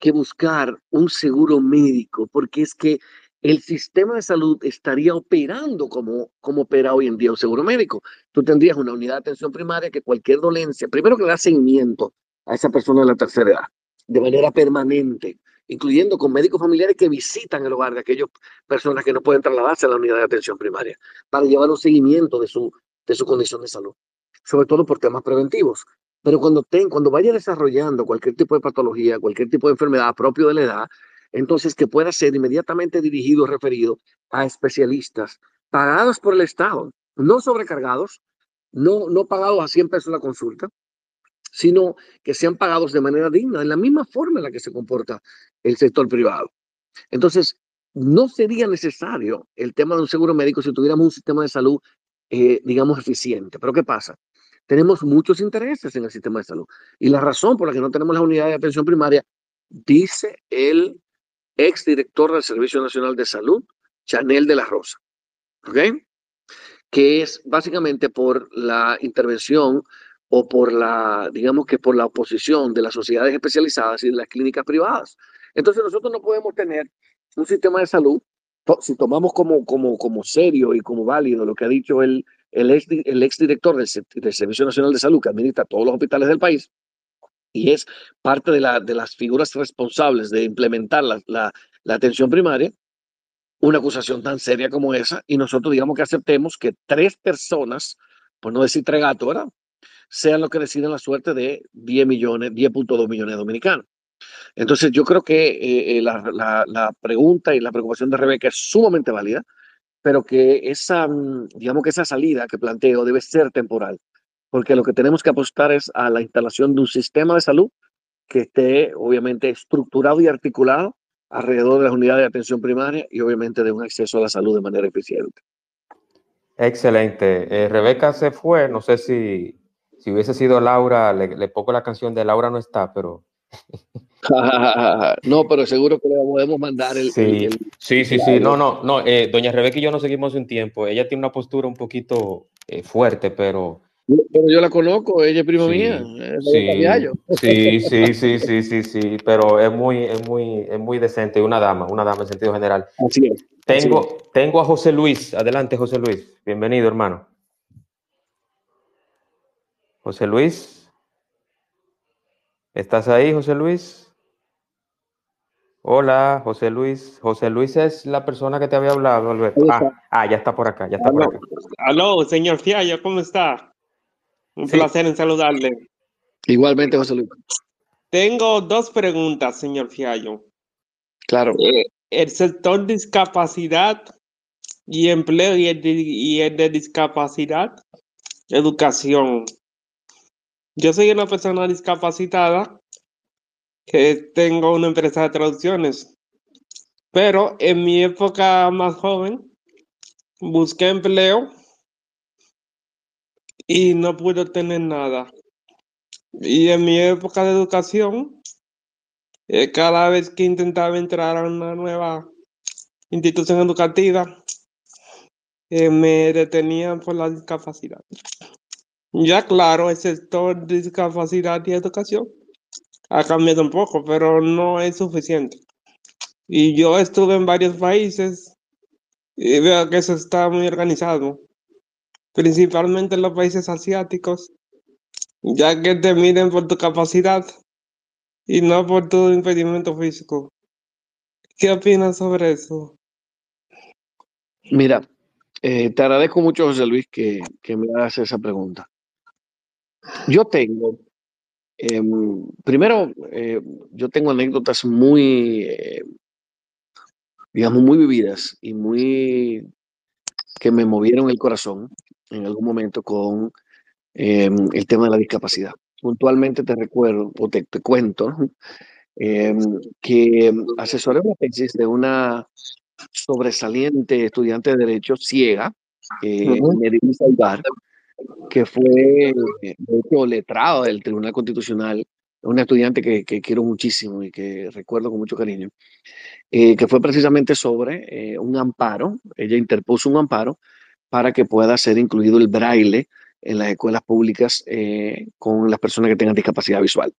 que buscar un seguro médico, porque es que el sistema de salud estaría operando como, como opera hoy en día un seguro médico. Tú tendrías una unidad de atención primaria que cualquier dolencia, primero que le da seguimiento a esa persona de la tercera edad, de manera permanente, incluyendo con médicos familiares que visitan el hogar de aquellas personas que no pueden trasladarse a la unidad de atención primaria, para llevar un seguimiento de su de su condición de salud, sobre todo por temas preventivos. Pero cuando, ten, cuando vaya desarrollando cualquier tipo de patología, cualquier tipo de enfermedad propio de la edad, entonces que pueda ser inmediatamente dirigido, referido a especialistas pagados por el Estado, no sobrecargados, no, no pagados a 100 pesos la consulta, sino que sean pagados de manera digna, en la misma forma en la que se comporta el sector privado. Entonces, no sería necesario el tema de un seguro médico si tuviéramos un sistema de salud eh, digamos, eficiente. Pero ¿qué pasa? tenemos muchos intereses en el sistema de salud. Y la razón por la que no tenemos la unidad de atención primaria, dice el exdirector del Servicio Nacional de Salud, Chanel de la Rosa. ¿Ok? Que es básicamente por la intervención o por la, digamos que por la oposición de las sociedades especializadas y de las clínicas privadas. Entonces nosotros no podemos tener un sistema de salud, si tomamos como, como, como serio y como válido lo que ha dicho el, el, ex, el exdirector del, del Servicio Nacional de Salud, que administra todos los hospitales del país, y es parte de, la, de las figuras responsables de implementar la, la, la atención primaria, una acusación tan seria como esa, y nosotros digamos que aceptemos que tres personas, por no decir tres gatos, ¿verdad? sean los que deciden la suerte de 10 millones, 10.2 millones de dominicanos. Entonces, yo creo que eh, la, pregunta y la preocupación de Rebeca es sumamente válida, pero que esa, mm, digamos que esa salida que planteo debe ser temporal, porque lo que tenemos que apostar es a la instalación de un sistema de salud que esté obviamente estructurado y articulado alrededor de las unidades de atención primaria y obviamente de un acceso a la salud de manera eficiente. Excelente. Eh, Rebeca se fue, no sé si si hubiese sido Laura, le, le pongo la canción de Laura no está, pero... no, pero seguro que le podemos mandar el... Sí, el, el... sí, sí, sí, no, no, no, eh, doña Rebeca y yo nos seguimos un tiempo, ella tiene una postura un poquito eh, fuerte, pero... Pero yo la conozco, ella es prima sí, mía. Sí, sí, sí, sí, sí, sí, sí, pero es muy, es muy, es muy decente, una dama, una dama en sentido general. Así es. Tengo, así es. tengo a José Luis, adelante José Luis, bienvenido hermano. José Luis. ¿Estás ahí, José Luis? Hola, José Luis. José Luis es la persona que te había hablado, Alberto. Ah, ah, ya está por acá, ya está Aló, por acá. aló señor Fiallo, ¿cómo está? Un sí. placer en saludarle. Igualmente, José Luis. Tengo dos preguntas, señor Fiallo. Claro. Eh, el sector discapacidad y empleo y el, de, y el de discapacidad, educación. Yo soy una persona discapacitada que tengo una empresa de traducciones, pero en mi época más joven busqué empleo y no pude obtener nada. Y en mi época de educación, eh, cada vez que intentaba entrar a una nueva institución educativa, eh, me detenían por la discapacidad. Ya claro, el sector de discapacidad y educación ha cambiado un poco, pero no es suficiente. Y yo estuve en varios países y veo que eso está muy organizado, principalmente en los países asiáticos, ya que te miden por tu capacidad y no por tu impedimento físico. ¿Qué opinas sobre eso? Mira, eh, te agradezco mucho, José Luis, que, que me hagas esa pregunta. Yo tengo, eh, primero, eh, yo tengo anécdotas muy, eh, digamos, muy vividas y muy que me movieron el corazón en algún momento con el tema de la discapacidad. Puntualmente te recuerdo o te, te cuento que asesoré una tesis de una sobresaliente estudiante de Derecho ciega, eh, uh -huh. Que fue, de hecho, letrado del Tribunal Constitucional, una estudiante que, que, quiero muchísimo y que recuerdo con mucho cariño, eh, que fue precisamente sobre eh, un amparo, ella interpuso un amparo para que pueda ser incluido el braille en las escuelas públicas eh, con las personas que tengan discapacidad visual.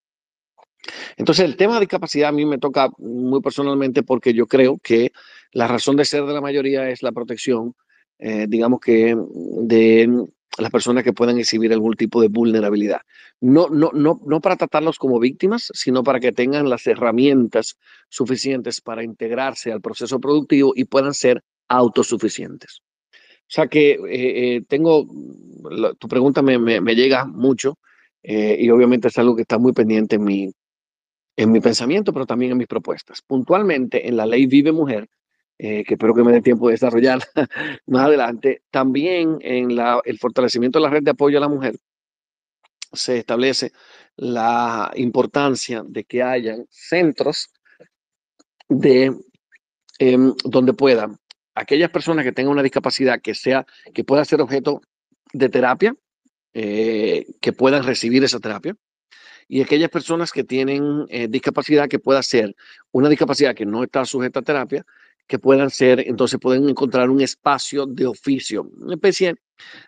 Entonces, el tema de discapacidad a mí me toca muy personalmente porque yo creo que la razón de ser de la mayoría es la protección, eh, digamos que, de las personas que puedan exhibir algún tipo de vulnerabilidad. No, no, no, no para tratarlos como víctimas, sino para que tengan las herramientas suficientes para integrarse al proceso productivo y puedan ser autosuficientes. O sea que eh, eh, tengo, la, tu pregunta me, me, me llega mucho eh, y obviamente es algo que está muy pendiente en mi, en mi pensamiento, pero también en mis propuestas. Puntualmente, en la ley Vive Mujer, eh, que espero que me dé tiempo de desarrollar más adelante, también en la, el fortalecimiento de la red de apoyo a la mujer, se establece la importancia de que hayan centros de eh, donde puedan aquellas personas que tengan una discapacidad que sea que pueda ser objeto de terapia eh, que puedan recibir esa terapia. Y aquellas personas que tienen eh, discapacidad que pueda ser una discapacidad que no está sujeta a terapia, que puedan ser, entonces pueden encontrar un espacio de oficio, una especie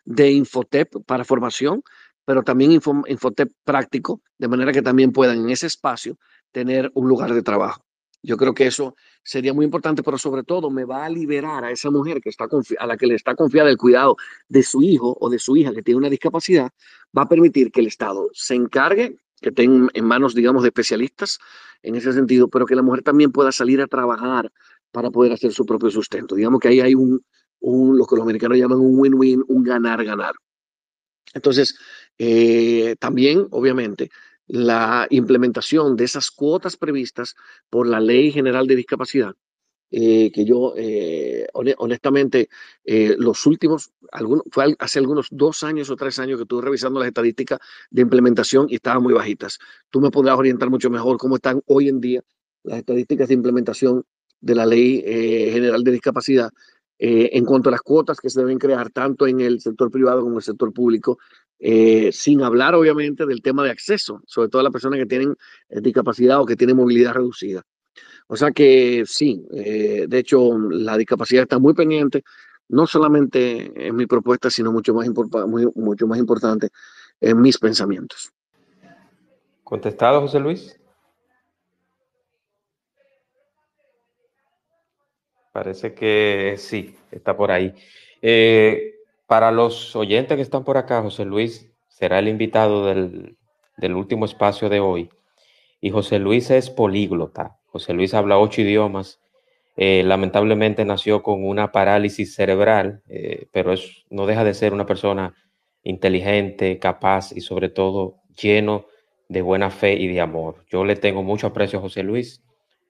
de infotep para formación, pero también infotep práctico, de manera que también puedan en ese espacio tener un lugar de trabajo. Yo creo que eso sería muy importante, pero sobre todo me va a liberar a esa mujer que está a la que le está confiada el cuidado de su hijo o de su hija que tiene una discapacidad, va a permitir que el Estado se encargue, que esté en manos, digamos, de especialistas en ese sentido, pero que la mujer también pueda salir a trabajar para poder hacer su propio sustento. Digamos que ahí hay un, lo que los americanos llaman un win-win, un ganar-ganar. Entonces, eh, también, obviamente, la implementación de esas cuotas previstas por la Ley General de Discapacidad, eh, que yo eh, honestamente los últimos, algunos, fue hace algunos dos años o tres años que estuve revisando las estadísticas de implementación y estaban muy bajitas. Tú me podrás orientar mucho mejor cómo están hoy en día las estadísticas de implementación de la Ley General de Discapacidad en cuanto a las cuotas que se deben crear tanto en el sector privado como en el sector público eh, sin hablar obviamente del tema de acceso, sobre todo a las personas que tienen eh, discapacidad o que tienen movilidad reducida. O sea que sí, eh, de hecho la discapacidad está muy pendiente, no solamente en mi propuesta, sino mucho más, mucho más importante en mis pensamientos. ¿Contestado, José Luis? Parece que sí, está por ahí. Eh, para los oyentes que están por acá, José Luis será el invitado del, último espacio de hoy. Y José Luis es políglota. José Luis habla ocho idiomas. Eh, lamentablemente nació con una parálisis cerebral, eh, pero es, no deja de ser una persona inteligente, capaz y sobre todo lleno de buena fe y de amor. Yo le tengo mucho aprecio a José Luis.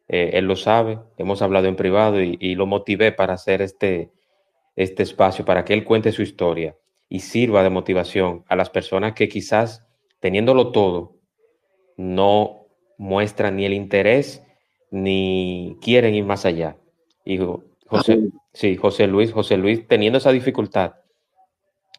Eh, él lo sabe, hemos hablado en privado y, y lo motivé para hacer este, este espacio para que él cuente su historia y sirva de motivación a las personas que quizás teniéndolo todo no muestran ni el interés ni quieren ir más allá. Y José, sí, José Luis, José Luis, teniendo esa dificultad,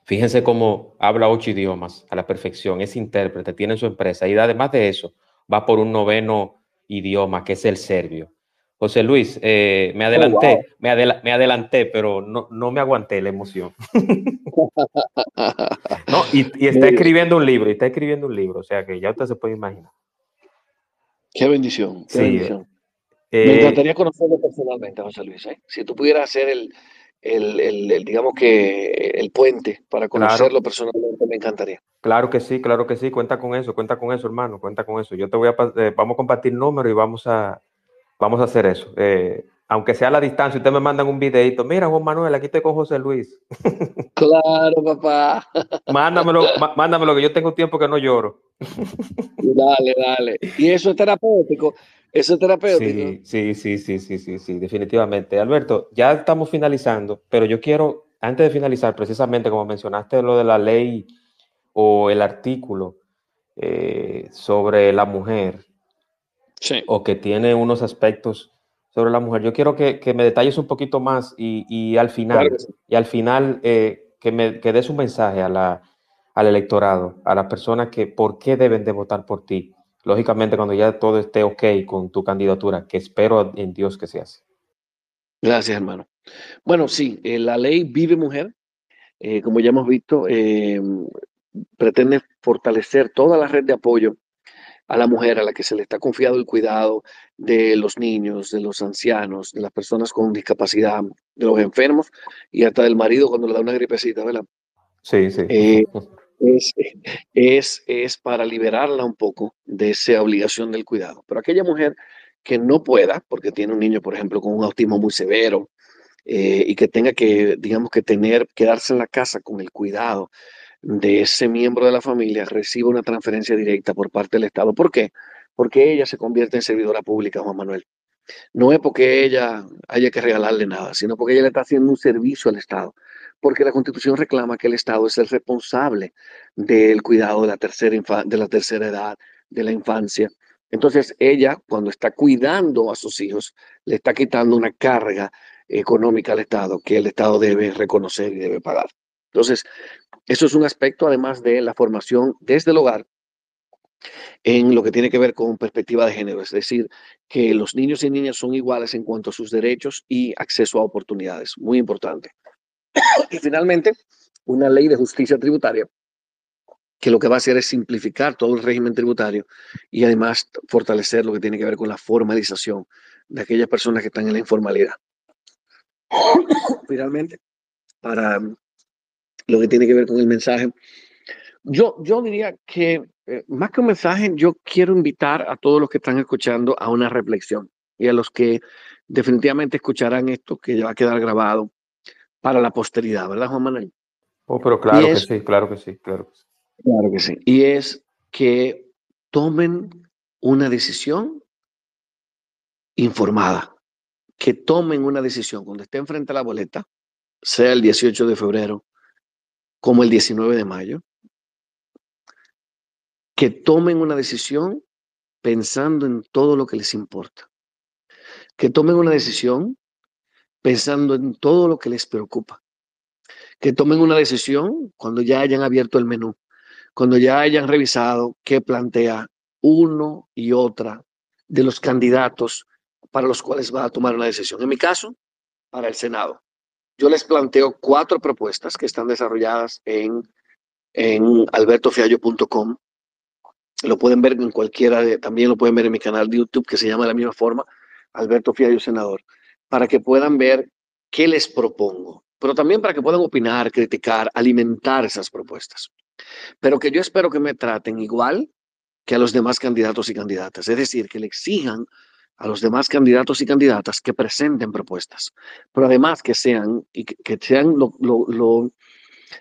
fíjense cómo habla ocho idiomas a la perfección, es intérprete, tiene su empresa y además de eso va por un noveno idioma que es el serbio. José Luis, eh, me oh, adelanté, me, me, adelanté, pero no, no, me aguanté la emoción. no, y, está escribiendo un libro, y está escribiendo un libro, o sea que ya usted se puede imaginar. Qué bendición, qué bendición. me eh, encantaría conocerlo personalmente, José Luis. ¿eh? Si tú pudieras hacer el, el, el, digamos que el puente para conocerlo personalmente, me encantaría. Claro que sí, claro que sí, cuenta con eso, cuenta con eso, hermano, cuenta con eso. Yo te voy a, vamos a compartir números y vamos a, Vamos a hacer eso. Eh, aunque sea a la distancia, ustedes me mandan un videito. Mira, Juan Manuel, aquí estoy con José Luis. Claro, papá. Mándamelo, mándamelo, que yo tengo tiempo que no lloro. Dale, dale. Y eso es terapéutico. Eso es terapéutico. Sí, sí, sí, sí, sí, sí, definitivamente. Alberto, ya estamos finalizando, pero yo quiero, antes de finalizar, precisamente como mencionaste lo de la ley o el artículo eh, sobre la mujer, o que tiene unos aspectos sobre la mujer. Yo quiero que, me detalles un poquito más y, al final, y al final eh, que me que des un mensaje a la, al electorado, a las personas que por qué deben de votar por ti. Lógicamente, cuando ya todo esté ok con tu candidatura, que espero en Dios que se hace. Gracias, hermano. Bueno, sí, eh, la ley Vive Mujer, eh, como ya hemos visto, pretende fortalecer toda la red de apoyo a la mujer a la que se le está confiado el cuidado de los niños, de los ancianos, de las personas con discapacidad, de los enfermos y hasta del marido cuando le da una gripecita, ¿verdad? Sí, sí. Es, es, es, para liberarla un poco de esa obligación del cuidado. Pero aquella mujer que no pueda, porque tiene un niño, por ejemplo, con un autismo muy severo, eh, y que tenga que, digamos, que tener, quedarse en la casa con el cuidado de ese miembro de la familia reciba una transferencia directa por parte del Estado. ¿Por qué? Porque ella se convierte en servidora pública, Juan Manuel. No es porque ella haya que regalarle nada, sino porque ella le está haciendo un servicio al Estado. Porque la Constitución reclama que el Estado es el responsable del cuidado de la tercera, de la tercera edad, de la infancia. Entonces, ella, cuando está cuidando a sus hijos, le está quitando una carga económica al Estado que el Estado debe reconocer y debe pagar. Entonces, eso es un aspecto además de la formación desde el hogar en lo que tiene que ver con perspectiva de género, es decir, que los niños y niñas son iguales en cuanto a sus derechos y acceso a oportunidades, muy importante. y finalmente, una ley de justicia tributaria que lo que va a hacer es simplificar todo el régimen tributario y además fortalecer lo que tiene que ver con la formalización de aquellas personas que están en la informalidad. Finalmente, para lo que tiene que ver con el mensaje, yo, yo diría que eh, más que un mensaje, yo quiero invitar a todos los que están escuchando a una reflexión y a los que definitivamente escucharán esto que ya va a quedar grabado para la posteridad, ¿verdad, Juan Manuel? Oh, pero claro que sí, claro que sí, claro que sí. Claro que sí. Y es que tomen una decisión informada, que tomen una decisión cuando estén frente a la boleta, sea el 18 de febrero como el 19 de mayo, que tomen una decisión pensando en todo lo que les importa, que tomen una decisión pensando en todo lo que les preocupa, que tomen una decisión cuando ya hayan abierto el menú, cuando ya hayan revisado qué plantea uno y otra de los candidatos para los cuales va a tomar una decisión. En mi caso, para el Senado. Yo les planteo cuatro propuestas que están desarrolladas en, en albertofiallo.com lo pueden ver en cualquiera de, también lo pueden ver en mi canal de YouTube que se llama de la misma forma, Alberto Fiallo Senador, para que puedan ver qué les propongo, pero también para que puedan opinar, criticar, alimentar esas propuestas. Pero que yo espero que me traten igual que a los demás candidatos y candidatas, es decir, que le exijan a los demás candidatos y candidatas que presenten propuestas, pero además que sean, y que, sean lo, lo,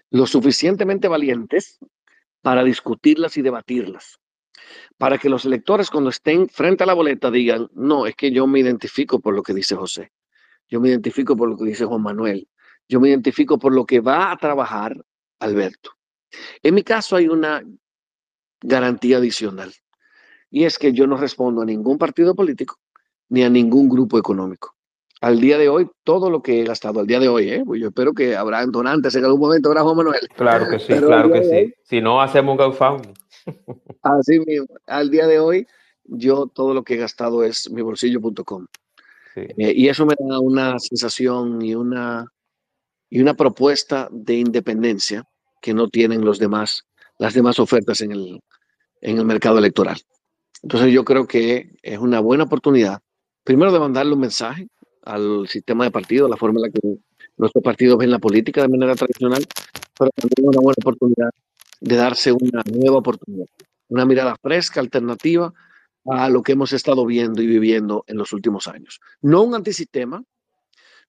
lo suficientemente valientes para discutirlas y debatirlas para que los electores cuando estén frente a la boleta digan, no, es que yo me identifico por lo que dice José, yo me identifico por lo que dice Juan Manuel, yo me identifico por lo que va a trabajar Alberto. En mi caso hay una garantía adicional y es que yo no respondo a ningún partido político ni a ningún grupo económico. Al día de hoy, todo lo que he gastado, al día de hoy, ¿eh? Pues yo espero que habrá donantes en algún momento, ¿verdad, Juan Manuel? Claro que sí, claro que sí. Si no, hacemos un GoFundMe. Así mismo, al día de hoy, yo todo lo que he gastado es Eh, y eso me da una sensación y una, y una propuesta de independencia que no tienen los demás, las demás ofertas en el, en el mercado electoral. Entonces yo creo que es una buena oportunidad, primero de mandarle un mensaje al sistema de partido, la forma en la que nuestros partidos ven la política de manera tradicional, pero también una buena oportunidad de darse una nueva oportunidad, una mirada fresca, alternativa a lo que hemos estado viendo y viviendo en los últimos años. No un antisistema,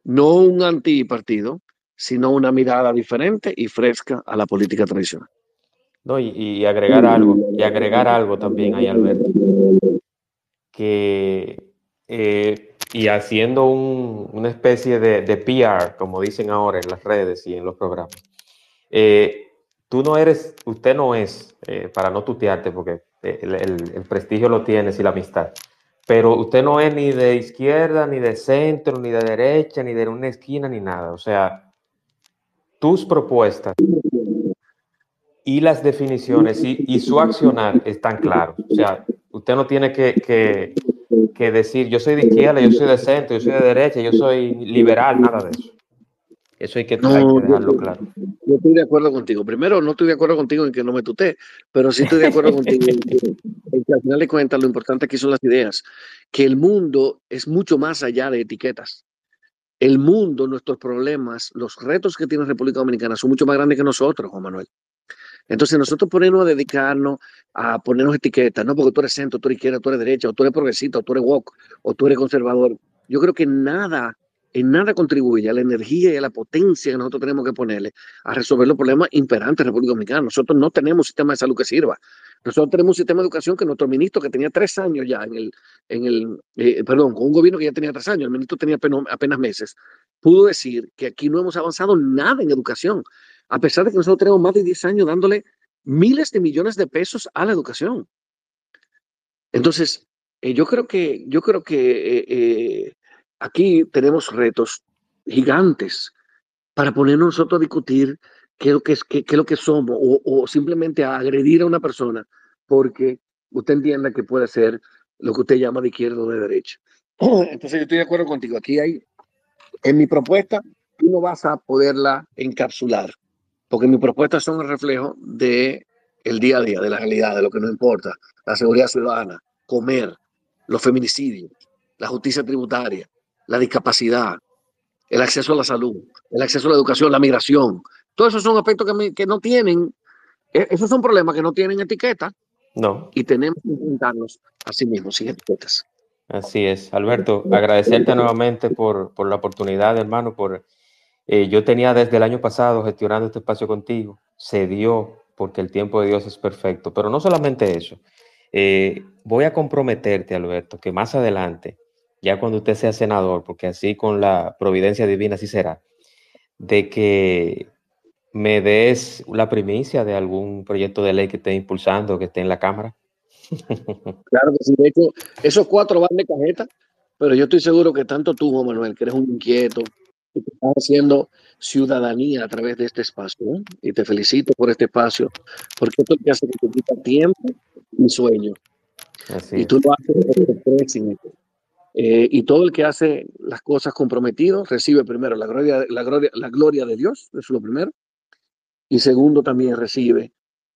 no un antipartido, sino una mirada diferente y fresca a la política tradicional. No, y, agregar algo, y agregar algo también ahí, Alberto, que eh, y haciendo una especie de, de, PR, como dicen ahora en las redes y en los programas, eh, tú no eres, usted no es, eh, para no tutearte, porque el, prestigio lo tienes y la amistad, pero usted no es ni de izquierda, ni de centro, ni de derecha, ni de una esquina, ni nada. O sea, tus propuestas y las definiciones y, su accionar están claros. O sea, usted no tiene que, que, que decir yo soy de izquierda, yo soy de centro, yo soy de derecha, yo soy liberal, nada de eso. Eso hay que, dejarlo claro. Yo estoy de acuerdo contigo. Primero, no estoy de acuerdo contigo en que no me tuté, pero sí estoy de acuerdo contigo en que, al final de cuentas lo importante aquí son las ideas. Que el mundo es mucho más allá de etiquetas. El mundo, nuestros problemas, los retos que tiene República Dominicana son mucho más grandes que nosotros, Juan Manuel. Entonces nosotros ponernos a dedicarnos a ponernos etiquetas, no porque tú eres centro, tú eres izquierda, tú eres derecha, o tú eres progresista, o tú eres woke, o tú eres conservador. Yo creo que nada en nada contribuye a la energía y a la potencia que nosotros tenemos que ponerle a resolver los problemas imperantes en República Dominicana. Nosotros no tenemos un sistema de salud que sirva. Nosotros tenemos un sistema de educación que nuestro ministro, que tenía tres años ya en el, en el eh, perdón, con un gobierno que ya tenía tres años, el ministro tenía apenas, apenas meses, pudo decir que aquí no hemos avanzado nada en educación, a pesar de que nosotros tenemos más de 10 años dándole miles de millones de pesos a la educación. Entonces, eh, yo creo que, yo creo que eh, Aquí tenemos retos gigantes para ponernos nosotros a discutir qué es lo que, qué, qué es lo que somos o, o simplemente a agredir a una persona porque usted entienda que puede ser lo que usted llama de izquierda o de derecha. Entonces yo estoy de acuerdo contigo. Aquí hay, en mi propuesta, tú no vas a poderla encapsular, porque mis propuestas son el reflejo de el día a día, de la realidad, de lo que nos importa, la seguridad ciudadana, comer, los feminicidios, la justicia tributaria, la discapacidad, el acceso a la salud, el acceso a la educación, la migración. Todos esos son aspectos que, que no tienen, e, esos son problemas que no tienen etiqueta. No. Y tenemos que enfrentarnos a sí mismos sin etiquetas. Así es. Alberto, agradecerte nuevamente por, por la oportunidad, hermano, por... Eh, yo tenía desde el año pasado gestionando este espacio contigo, se dio porque el tiempo de Dios es perfecto, pero no solamente eso. Eh, voy a comprometerte, Alberto, que más adelante, ya cuando usted sea senador, porque así con la providencia divina así será, de que me des la primicia de algún proyecto de ley que esté impulsando, que esté en la Cámara. Claro que sí, de hecho, esos cuatro van de cajeta, pero yo estoy seguro que tanto tú, Juan Manuel, que eres un inquieto, que estás haciendo ciudadanía a través de este espacio, ¿eh? y te felicito por este espacio, porque esto que hace que te quita tiempo y sueño. Así y tú lo haces Eh, y todo el que hace las cosas comprometido recibe primero la gloria, la, gloria, la gloria de Dios, eso es lo primero. Y segundo, también recibe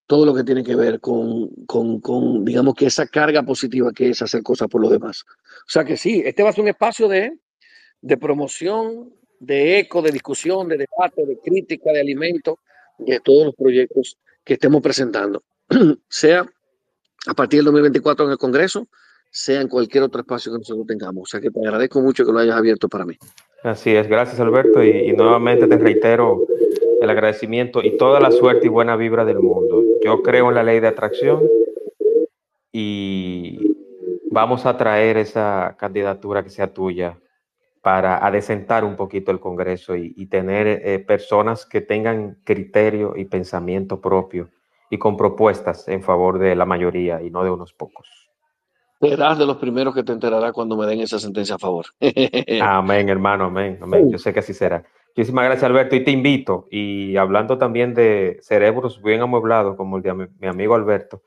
todo lo que tiene que ver con, con, con, digamos que esa carga positiva que es hacer cosas por los demás. O sea que sí, este va a ser un espacio de, de promoción, de eco, de discusión, de debate, de crítica, de alimento, de todos los proyectos que estemos presentando, sea a partir del 2024 en el Congreso, sea en cualquier otro espacio que nosotros tengamos. O sea que te agradezco mucho que lo hayas abierto para mí. Así es, gracias Alberto y, y, nuevamente te reitero el agradecimiento y toda la suerte y buena vibra del mundo. Yo creo en la ley de atracción y vamos a traer esa candidatura que sea tuya para adecentar un poquito el Congreso y, y tener eh, personas que tengan criterio y pensamiento propio y con propuestas en favor de la mayoría y no de unos pocos. Serás de los primeros que te enterará cuando me den esa sentencia a favor. amén, hermano, amén, amén. Yo sé que así será. Muchísimas gracias, Alberto, y te invito. Y hablando también de cerebros bien amueblados, como el de mi, mi amigo Alberto,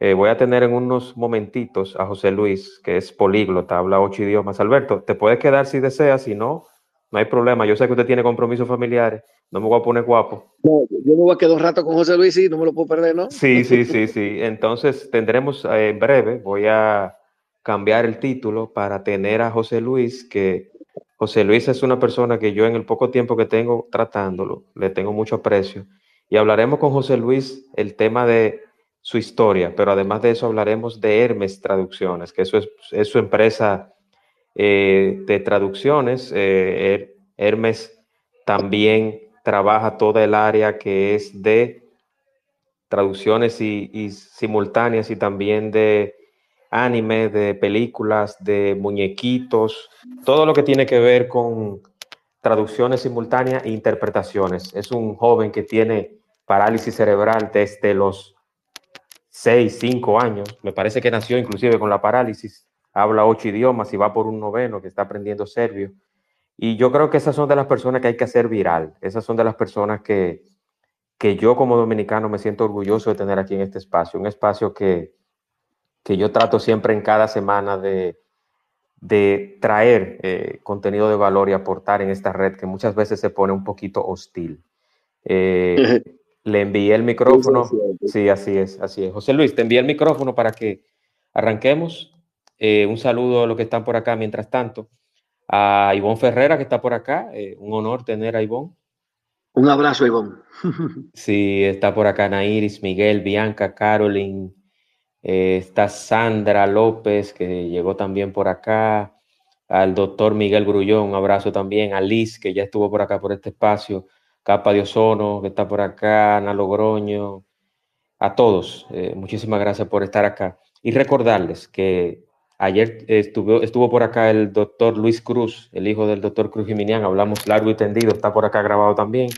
eh, voy a tener en unos momentitos a José Luis, que es políglota, habla ocho idiomas. Alberto, te puedes quedar si deseas, si no, no hay problema. Yo sé que usted tiene compromisos familiares, no me voy a poner guapo. No, yo me voy a quedar un rato con José Luis y no me lo puedo perder, ¿no? Sí, sí, sí, sí. Entonces tendremos eh, en breve, voy a cambiar el título para tener a José Luis, que José Luis es una persona que yo en el poco tiempo que tengo tratándolo, le tengo mucho aprecio. Y hablaremos con José Luis el tema de su historia, pero además de eso hablaremos de Hermes Traducciones, que eso es, es su empresa eh, de traducciones. Eh, Hermes también trabaja toda el área que es de traducciones y, simultáneas y también de anime, de películas, de muñequitos, todo lo que tiene que ver con traducciones simultáneas e interpretaciones. Es un joven que tiene parálisis cerebral desde los 6, 5 años. Me parece que nació inclusive con la parálisis. Habla ocho idiomas y va por un noveno que está aprendiendo serbio. Y yo creo que esas son de las personas que hay que hacer viral. Esas son de las personas que, que yo como dominicano me siento orgulloso de tener aquí en este espacio. Un espacio que, que yo trato siempre en cada semana de, de traer eh, contenido de valor y aportar en esta red que muchas veces se pone un poquito hostil. Eh, le envié el micrófono. Sí, así es, así es. José Luis, te envié el micrófono para que arranquemos. Eh, un saludo a los que están por acá mientras tanto. A Ivonne Ferrera, que está por acá. Un honor tener a Ivonne. Un abrazo, Ivonne. sí, está por acá Nairis, Miguel, Bianca, Caroline, eh, está Sandra López, que llegó también por acá, al doctor Miguel Grullón, un abrazo también, a Liz, que ya estuvo por acá por este espacio, Capa de Ozono, que está por acá, Ana Logroño, a todos, eh, muchísimas gracias por estar acá. Y recordarles que ayer estuvo, estuvo por acá el doctor Luis Cruz, el hijo del doctor Cruz Jiminián, hablamos largo y tendido, está por acá grabado también,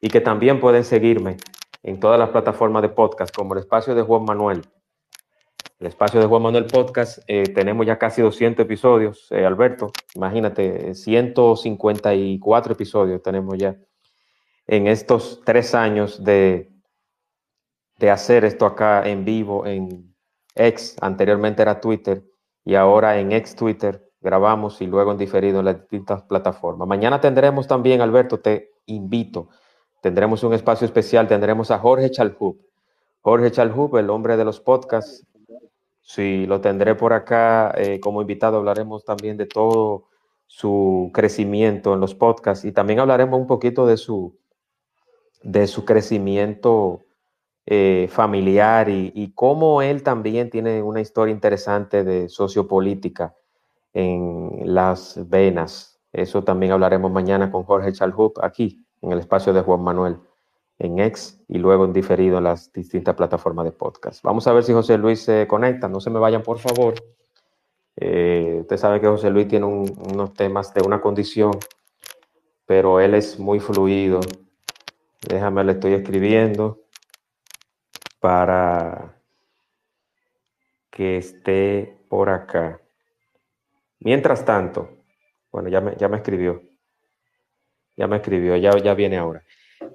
y que también pueden seguirme en todas las plataformas de podcast, como el espacio de Juan Manuel, el espacio de Juan Manuel Podcast. Eh, tenemos ya casi 200 episodios, eh, Alberto. Imagínate, 154 episodios tenemos ya. en estos tres años de, de hacer esto acá en vivo en X, anteriormente era Twitter, y ahora en ex Twitter grabamos y luego en diferido en las distintas plataformas. Mañana tendremos también, Alberto, te invito, tendremos un espacio especial, tendremos a Jorge Chalhub. Jorge Chalhub, el hombre de los podcasts. Sí, lo tendré por acá eh, como invitado. Hablaremos también de todo su crecimiento en los podcasts y también hablaremos un poquito de su, de su crecimiento eh, familiar y, y, cómo él también tiene una historia interesante de sociopolítica en las venas. Eso también hablaremos mañana con Jorge Chalhub aquí en el espacio de Juan Manuel en ex y luego en diferido en las distintas plataformas de podcast. Vamos a ver si José Luis se conecta. No se me vayan, por favor. Eh, usted sabe que José Luis tiene un, unos temas de una condición, pero él es muy fluido. Déjame, le estoy escribiendo para que esté por acá. Mientras tanto, bueno, ya me, ya me escribió. Ya me escribió, ya, ya viene ahora.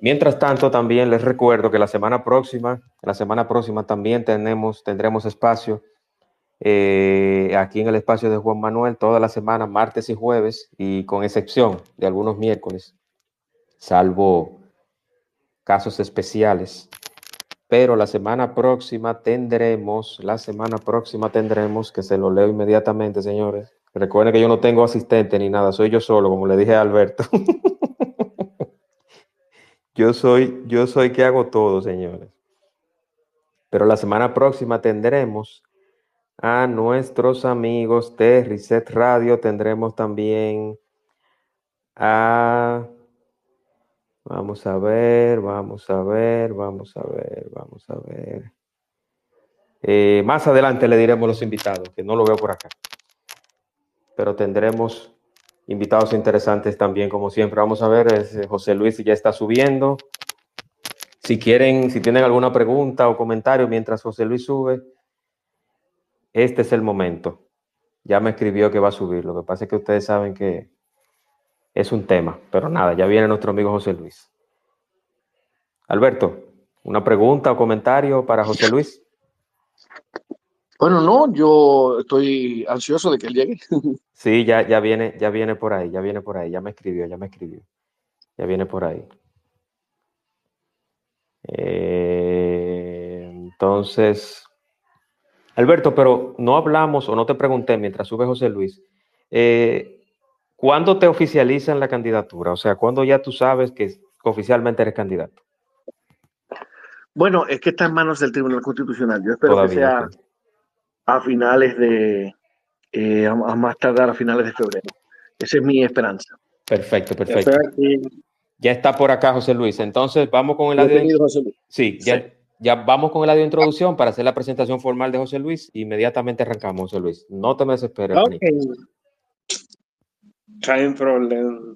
Mientras tanto, también les recuerdo que la semana próxima, la semana próxima también tenemos, tendremos espacio eh, aquí en el espacio de Juan Manuel toda la semana, martes y jueves, y con excepción de algunos miércoles, salvo casos especiales. Pero la semana próxima tendremos, la semana próxima tendremos, que se lo leo inmediatamente, señores. Recuerden que yo no tengo asistente ni nada, soy yo solo, como le dije a Alberto. yo soy, yo soy que hago todo, señores. Pero la semana próxima tendremos a nuestros amigos de Reset Radio. Tendremos también a... Vamos a ver, vamos a ver, vamos a ver, vamos a ver. Eh, más adelante le diremos los invitados, que no lo veo por acá. Pero tendremos invitados interesantes también, como siempre. Vamos a ver, eh, José Luis ya está subiendo. Si quieren, si tienen alguna pregunta o comentario mientras José Luis sube, este es el momento. Ya me escribió que va a subir. Lo que pasa es que ustedes saben que es un tema, pero nada, ya viene nuestro amigo José Luis. Alberto, ¿una pregunta o comentario para José Luis? Bueno, no, yo estoy ansioso de que él llegue. Sí, ya, ya viene, ya viene por ahí, ya viene por ahí, ya me escribió, ya me escribió. Ya viene por ahí. Eh, entonces, Alberto, pero no hablamos o no te pregunté mientras sube José Luis, eh, ¿cuándo te oficializan la candidatura? O sea, ¿cuándo ya tú sabes que oficialmente eres candidato? Bueno, es que está en manos del Tribunal Constitucional. Yo espero Todavía, que sea sí. A finales de, eh, a más tardar a finales de febrero. Esa es mi esperanza. Perfecto, perfecto. Ya está por acá José Luis. Entonces, vamos con el audio. Sí, ya, sí. Ya vamos con el audio de introducción para hacer la presentación formal de José Luis. Inmediatamente arrancamos, José Luis. No te me desesperes. Ok. Hay un problema.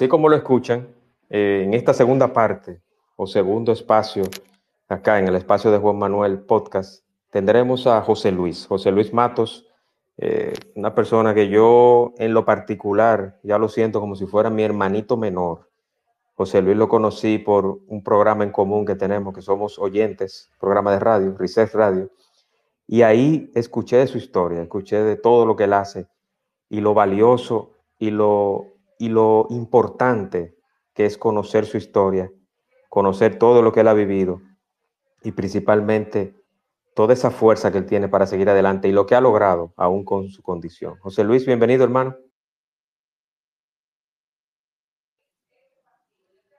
Así como lo escuchan, eh, en esta segunda parte o segundo espacio, acá en el espacio de Juan Manuel Podcast, tendremos a José Luis, José Luis Matos, eh, una persona que yo en lo particular ya lo siento como si fuera mi hermanito menor. José Luis lo conocí por un programa en común que tenemos, que somos oyentes, programa de radio, Reset Radio, y ahí escuché de su historia, escuché de todo lo que él hace y lo valioso y lo, y lo importante que es conocer su historia, conocer todo lo que él ha vivido y principalmente toda esa fuerza que él tiene para seguir adelante y lo que ha logrado aún con su condición. José Luis, bienvenido, hermano.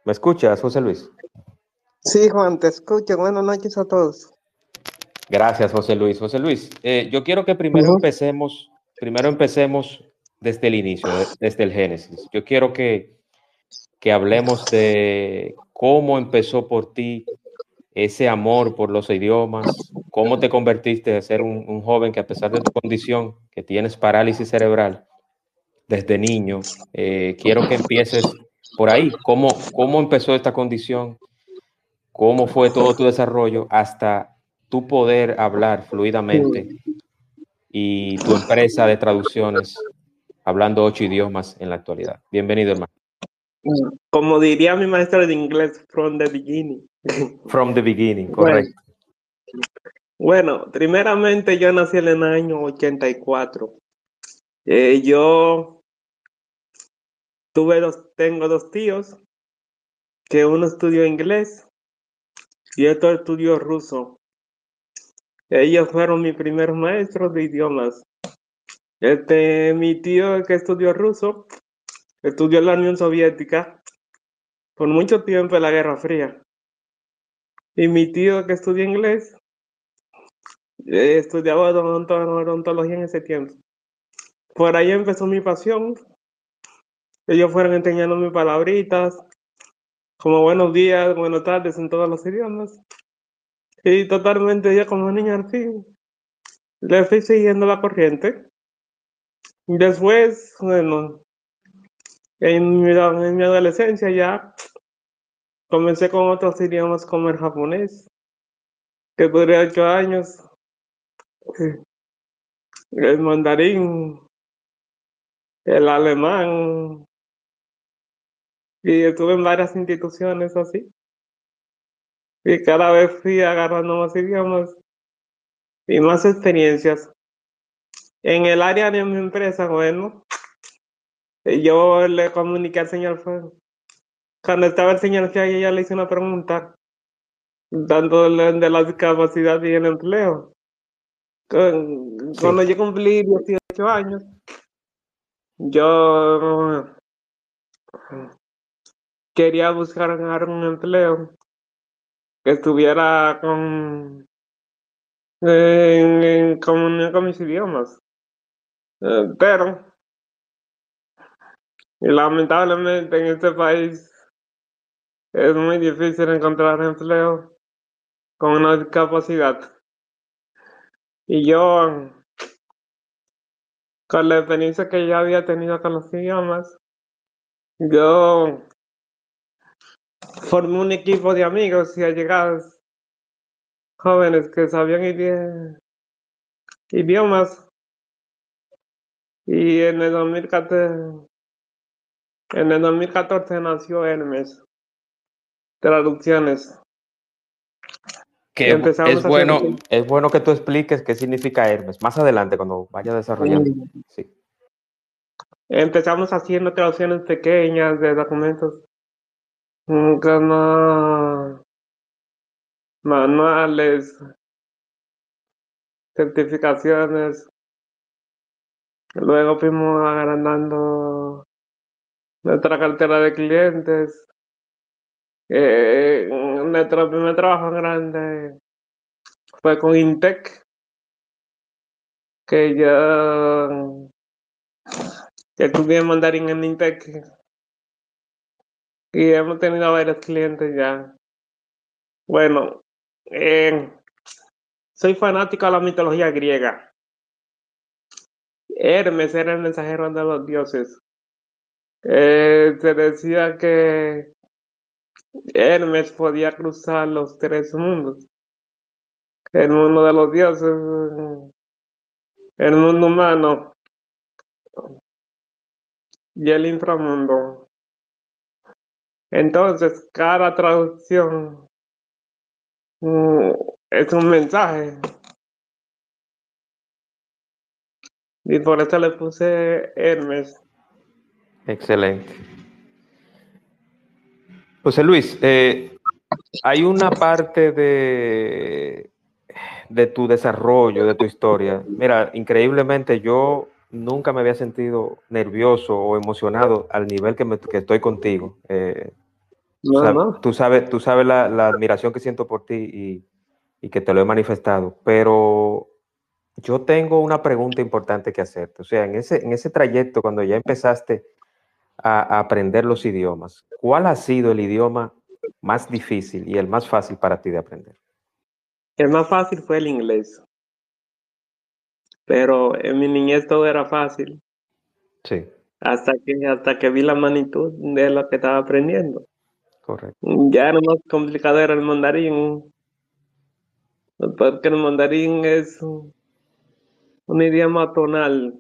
¿Me escuchas, José Luis? Sí, Juan, te escucho. Buenas noches a todos. Gracias, José Luis. José Luis, eh, yo quiero que primero uh -huh. empecemos primero empecemos desde el inicio, desde el Génesis. Yo quiero que, que hablemos de cómo empezó por ti ese amor por los idiomas, cómo te convertiste de ser un, joven que a pesar de tu condición, que tienes parálisis cerebral desde niño, eh, quiero que empieces por ahí, cómo, cómo empezó esta condición, cómo fue todo tu desarrollo hasta tu poder hablar fluidamente y tu empresa de traducciones hablando ocho idiomas en la actualidad. Bienvenido, hermano. Como diría mi maestro de inglés, from the beginning. From the beginning, correcto. Bueno, primeramente yo nací en el año 84. Eh, yo tuve dos, tengo dos tíos, que uno estudió inglés y otro estudió ruso. Ellos fueron mis primeros maestros de idiomas. Este, mi tío que estudió ruso, estudió la Unión Soviética por mucho tiempo en la Guerra Fría. Y mi tío que estudió inglés, eh, estudiaba odontología en ese tiempo. Por ahí empezó mi pasión. Ellos fueron enseñándome palabritas, como buenos días, buenas tardes en todos los idiomas. Y totalmente ya como niño al fin, le fui siguiendo la corriente. Después, bueno, en mi, en mi adolescencia ya Comencé con otros idiomas como el japonés, que duré ocho años, el mandarín, el alemán, y estuve en varias instituciones así. Y cada vez fui agarrando más idiomas y más experiencias. En el área de mi empresa, bueno, yo le comuniqué al señor cuando estaba el señor que ella le hizo una pregunta, dándole de la discapacidad y el empleo. Cuando yo cumplí 18 años, yo quería buscar un empleo que estuviera con en, comunión con mis idiomas. Eh, pero lamentablemente en este país es muy difícil encontrar empleo con una discapacidad. Y yo, con la experiencia que ya había tenido con los idiomas, yo formé un equipo de amigos y allegados jóvenes que sabían idiomas. Y en el 2014, en el 2014 nació Hermes traducciones. Que es bueno, es bueno que tú expliques qué significa Hermes. Más adelante, cuando vaya desarrollando. Sí. Empezamos haciendo traducciones pequeñas de documentos. Como manuales, certificaciones. Luego fuimos agrandando nuestra cartera de clientes. Eh, nuestro primer trabajo grande fue con Intec, que ya que estudié mandarín en Intec y hemos tenido varios clientes ya. Bueno, eh, soy fanático de la mitología griega. Hermes era el mensajero de los dioses. Eh, se decía que Hermes podía cruzar los tres mundos. El mundo de los dioses, el mundo humano y el inframundo. Entonces, cada traducción mm, es un mensaje. Y por eso le puse Hermes. Excelente. José Luis, eh, hay una parte de, de tu desarrollo, de tu historia. Mira, increíblemente yo nunca me había sentido nervioso o emocionado al nivel que, estoy contigo. Eh, tú sabes, tú sabes la, admiración que siento por ti y, y, que te lo he manifestado, pero yo tengo una pregunta importante que hacerte. O sea, en ese, en ese trayecto, cuando ya empezaste a, a aprender los idiomas, ¿cuál ha sido el idioma más difícil y el más fácil para ti de aprender? El más fácil fue el inglés. Pero en mi niñez todo era fácil. Sí, Hasta que, hasta que vi la magnitud de lo que estaba aprendiendo. correcto. Ya era más complicado era el mandarín. Porque el mandarín es un, idioma tonal,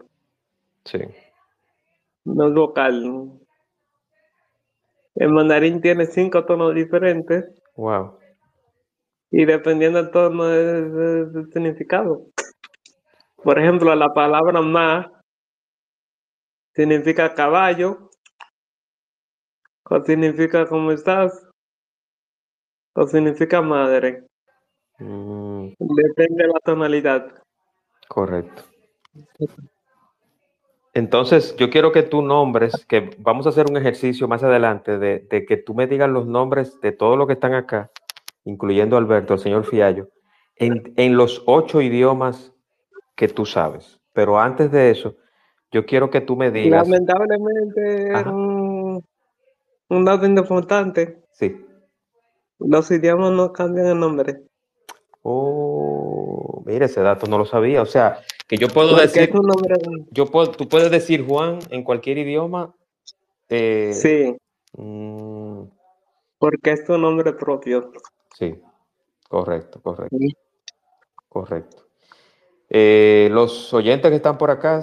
Sí, no es vocal. El mandarín tiene cinco tonos diferentes wow. y dependiendo del tono del significado. Por ejemplo, la palabra ma significa caballo, o significa cómo estás, o significa madre. Mm, Depende de la tonalidad. Correcto. Entonces, yo quiero que tú nombres, que vamos a hacer un ejercicio más adelante de, de que tú me digas los nombres de todos los que están acá, incluyendo Alberto, el señor Fiallo, en, en los ocho idiomas que tú sabes. Pero antes de eso, yo quiero que tú me digas, Lamentablemente, Ajá. un, un dato importante, sí, los idiomas no cambian el nombre. oh, mira, ese dato no lo sabía. O sea, que yo puedo decir, yo puedo, tú puedes decir Juan en cualquier idioma. eh, sí, mm, porque es tu nombre propio. Sí, correcto, correcto, Sí. correcto. Eh, los oyentes que están por acá,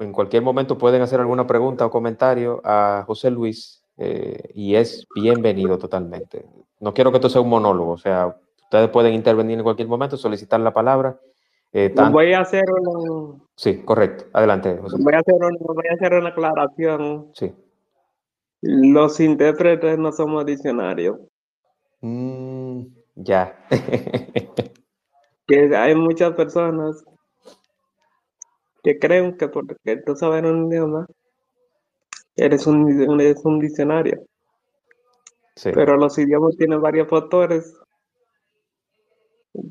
en cualquier momento pueden hacer alguna pregunta o comentario a José Luis eh, y es bienvenido totalmente. No quiero que esto sea un monólogo, o sea, ustedes pueden intervenir en cualquier momento, solicitar la palabra. eh, tan- Voy a hacer una, Sí, correcto. Adelante, José. Voy a hacer una, voy a hacer una aclaración. Sí. Los intérpretes no somos diccionarios. Mm, ya. Que hay muchas personas que creen que porque tú sabes un idioma, eres un, un- eres un diccionario. Sí, Pero los idiomas tienen varios factores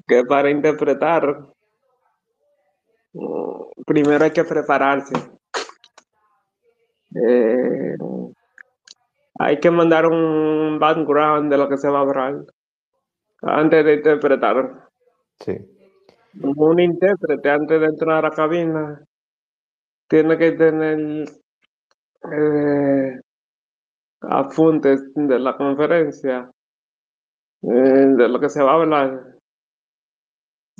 que para interpretar, mm, primero hay que prepararse. Eh, hay que mandar un background de lo que se va a hablar antes de interpretar. sí, Un intérprete antes de entrar a la cabina tiene que tener eh, apuntes de la conferencia, eh, de lo que se va a hablar,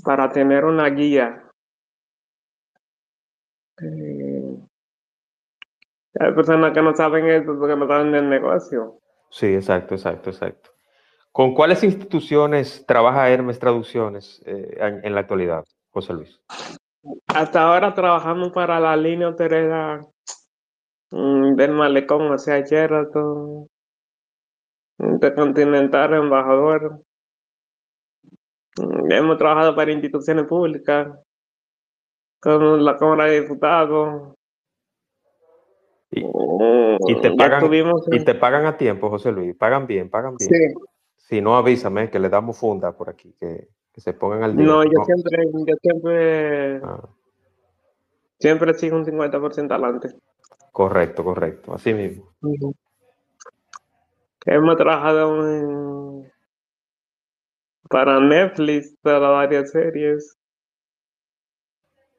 para tener una guía. Eh, hay personas que no saben eso porque no saben del negocio. sí, exacto, exacto, exacto. ¿Con cuáles instituciones trabaja Hermes Traducciones eh, en, en la actualidad, José Luis? Hasta ahora trabajamos para la línea hotelera mm, del Malecón, o sea, Sheraton, Intercontinental, Embajador. Mm, Hemos trabajado para instituciones públicas, con la Cámara de Diputados. Y, Mm, y te pagan, estuvimos y te pagan a tiempo, José Luis. Pagan bien, pagan bien. Sí. Si no, avísame que le damos funda por aquí, que, que se pongan al día. No, yo No. siempre, yo siempre, Ah, siempre sigo un 50% adelante. correcto, correcto. Así mismo. Hemos trabajado en- para Netflix, para varias series.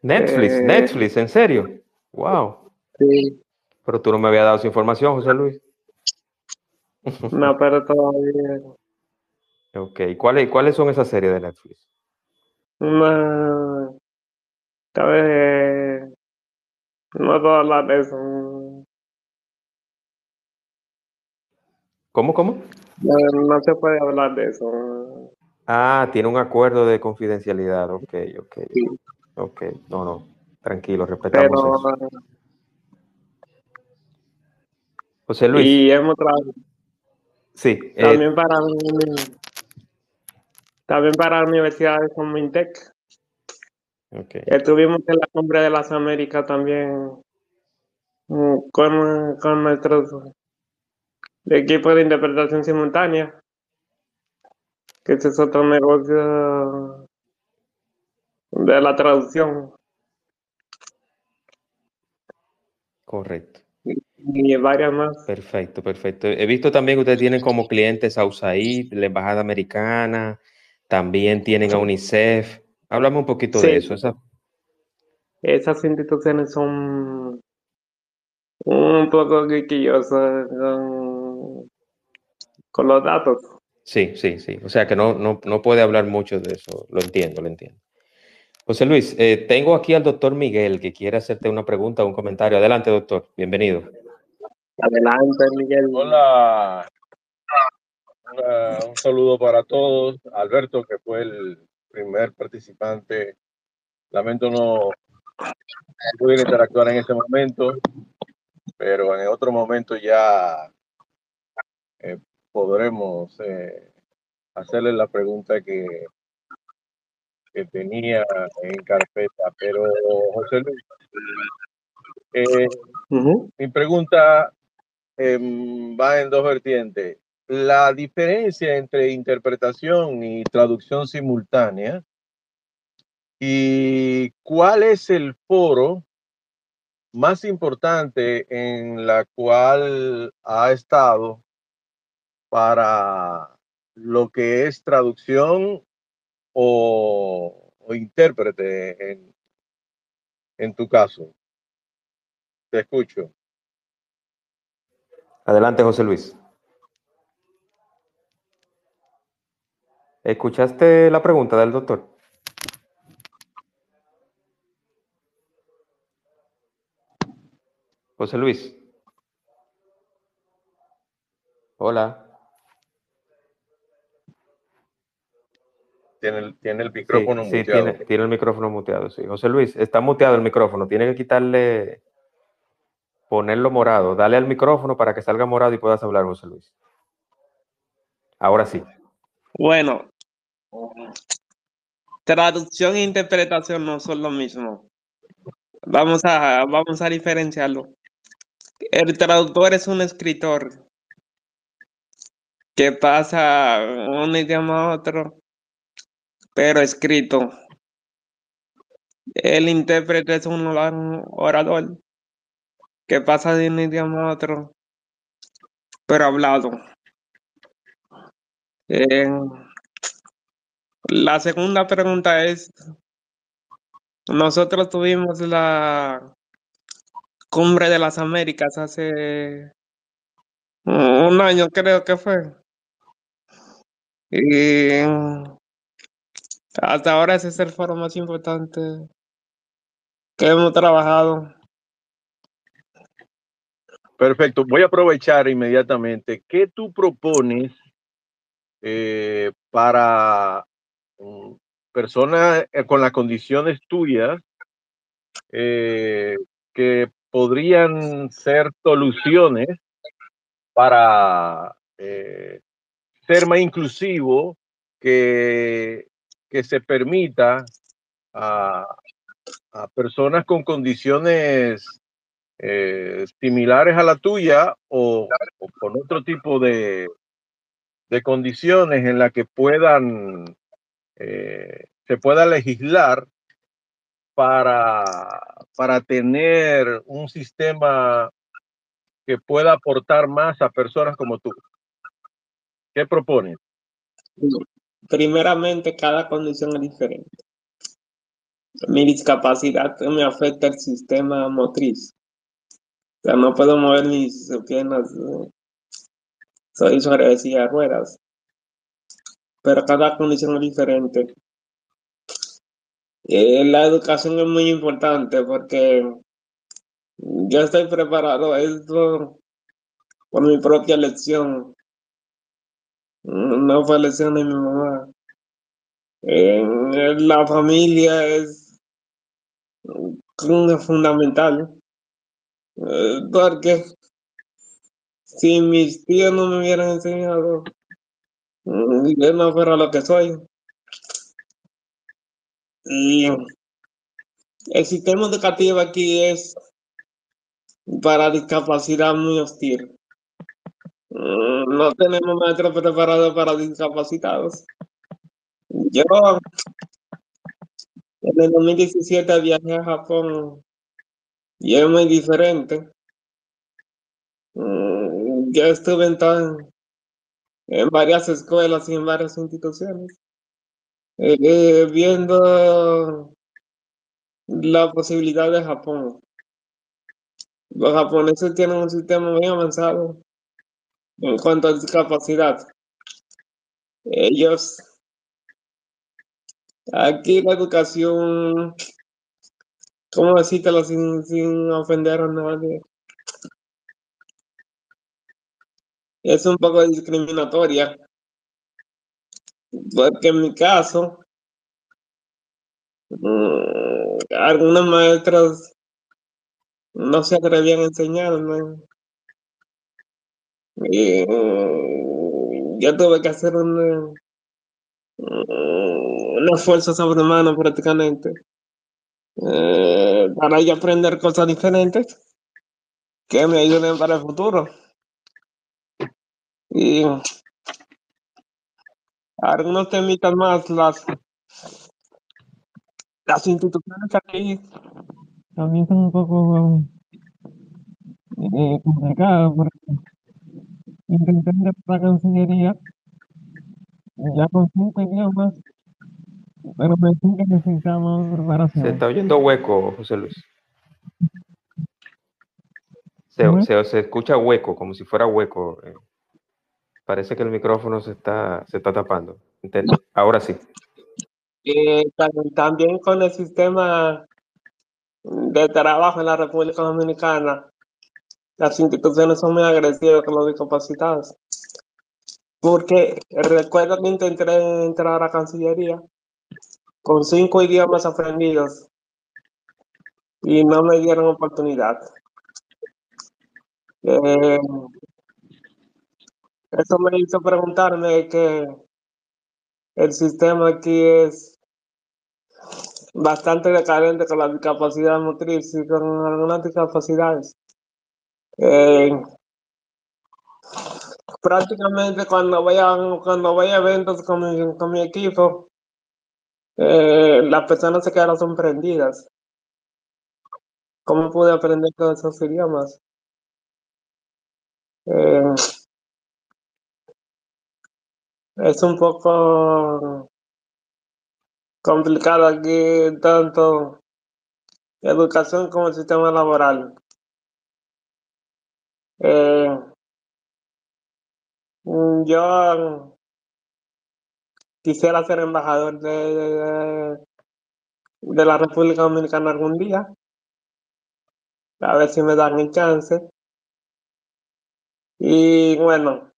Netflix, Eh, Netflix, ¿en serio? Wow. Sí. Pero tú no me habías dado esa información, José Luis. No, pero todavía. Ok, ¿cuáles, cuáles son esas series de Netflix? Una. Cabe. No puedo hablar de eso. ¿Cómo, cómo? No, no se puede hablar de eso. Ah, tiene un acuerdo de confidencialidad. Ok, ok. Sí. Ok, no, no. Tranquilo, respetamos Pero. eso. José Luis, Y hemos trabajado sí. eh, también para. También para universidades como Intec. ok, Estuvimos en la Cumbre de las Américas también mm, con, con nuestros equipos de interpretación simultánea, que ese es otro negocio de la traducción. Correcto. Y varias más. Perfecto, perfecto. He visto también que ustedes tienen como clientes a USAID, la Embajada Americana, también tienen a UNICEF. Háblame un poquito de eso. Esas instituciones son un poco quisquillosas con los datos. Sí, sí, sí. O sea que no, no, no puede hablar mucho de eso. Lo entiendo, lo entiendo. José Luis, eh, tengo aquí al doctor Miguel que quiere hacerte una pregunta o un comentario. Adelante, doctor. Bienvenido. Adelante, Miguel. Hola, Una- un saludo para todos. Alberto, que fue el primer participante, lamento no poder interactuar en este momento, pero en otro momento ya eh, podremos eh, hacerle la pregunta que, que tenía en carpeta. Pero, José Luis, eh, mi pregunta em, va en dos vertientes. La diferencia entre interpretación y traducción simultánea y cuál es el foro más importante en la cual ha estado para lo que es traducción o, intérprete en, en tu caso. Te escucho. Adelante, José Luis. ¿Escuchaste la pregunta del doctor? José Luis. Hola. Tiene el, tiene el Sí, micrófono sí, muteado. tiene, tiene el micrófono muteado, sí. José Luis, está muteado el micrófono. Tiene que quitarle, ponerlo morado. Dale al micrófono para que salga morado y puedas hablar, José Luis. Ahora sí. Bueno, traducción e interpretación no son lo mismo. Vamos a, vamos a diferenciarlo. El traductor es un escritor que pasa un idioma a otro, pero escrito. El intérprete es un orador- que pasa de un idioma a otro, pero hablado. La segunda pregunta es, nosotros tuvimos la Cumbre de las Américas hace un año, creo que fue. Y hasta ahora ese es el foro más importante que hemos trabajado. Perfecto. Voy a aprovechar inmediatamente. ¿Qué tú propones eh, para mm, personas eh, con las condiciones tuyas eh, que podrían ser soluciones para eh, ser más inclusivo, que, que se permita a, a personas con condiciones eh, similares a la tuya o, con otro tipo de, de condiciones en las que puedan eh, se pueda legislar para, para tener un sistema que pueda aportar más a personas como tú. ¿Qué propones? Primeramente, cada condición es diferente. Mi discapacidad me afecta el sistema motriz. O no puedo mover mis piernas. Soy sobre silla de ruedas. Pero cada condición es diferente. Eh, la educación es muy importante porque yo estoy preparado esto por mi propia lección. No fue lección de mi mamá. La familia es fundamental. Eh, Porque si mis tíos no me hubieran enseñado, mm, yo no fuera lo que soy. El sistema educativo aquí es para discapacidad muy hostil. Mm, No tenemos maestros preparados para discapacitados. Yo en el 2017 viajé a Japón y es muy diferente. Mm, Yo estuve en, tan- en varias escuelas y en varias instituciones, eh, viendo la posibilidad de Japón. Los japoneses tienen un sistema muy avanzado en cuanto a discapacidad. Ellos, aquí la educación, ¿cómo decírtelo sin, sin ofender a nadie? Es un poco discriminatoria, porque en mi caso, mm, algunos maestros no se atrevían a enseñarme. Y mm, yo tuve que hacer un, mm, un esfuerzo prácticamente eh, para yo aprender cosas diferentes que me ayuden para el futuro. Y algunos temitas más, las, las instituciones aquí también son un poco eh, complicadas porque intenté ir a la Cancillería ya con cinco idiomas, pero me dicen que necesitamos Se preparación. está oyendo hueco, José Luis. Se, se- se escucha hueco, como si fuera hueco. eh. Parece que el micrófono se está, se está tapando. Ahora sí. Eh, tam- también con el sistema de trabajo en la República Dominicana, las instituciones son muy agresivas con los discapacitados. Porque recuerdo que intenté entrar a Cancillería con cinco idiomas aprendidos y no me dieron oportunidad. Eh, eso me hizo preguntarme que el sistema aquí es bastante decadente con la discapacidad motriz y con algunas discapacidades. Eh, prácticamente cuando voy a, cuando voy a eventos con mi, con mi equipo, eh, las personas se quedan sorprendidas. ¿Cómo pude aprender todos esos idiomas? Eh, es un poco complicado aquí, tanto educación como el sistema laboral. Eh, mm, yo quisiera ser embajador de, de, la República Dominicana algún día, a ver si me dan el chance. Y bueno,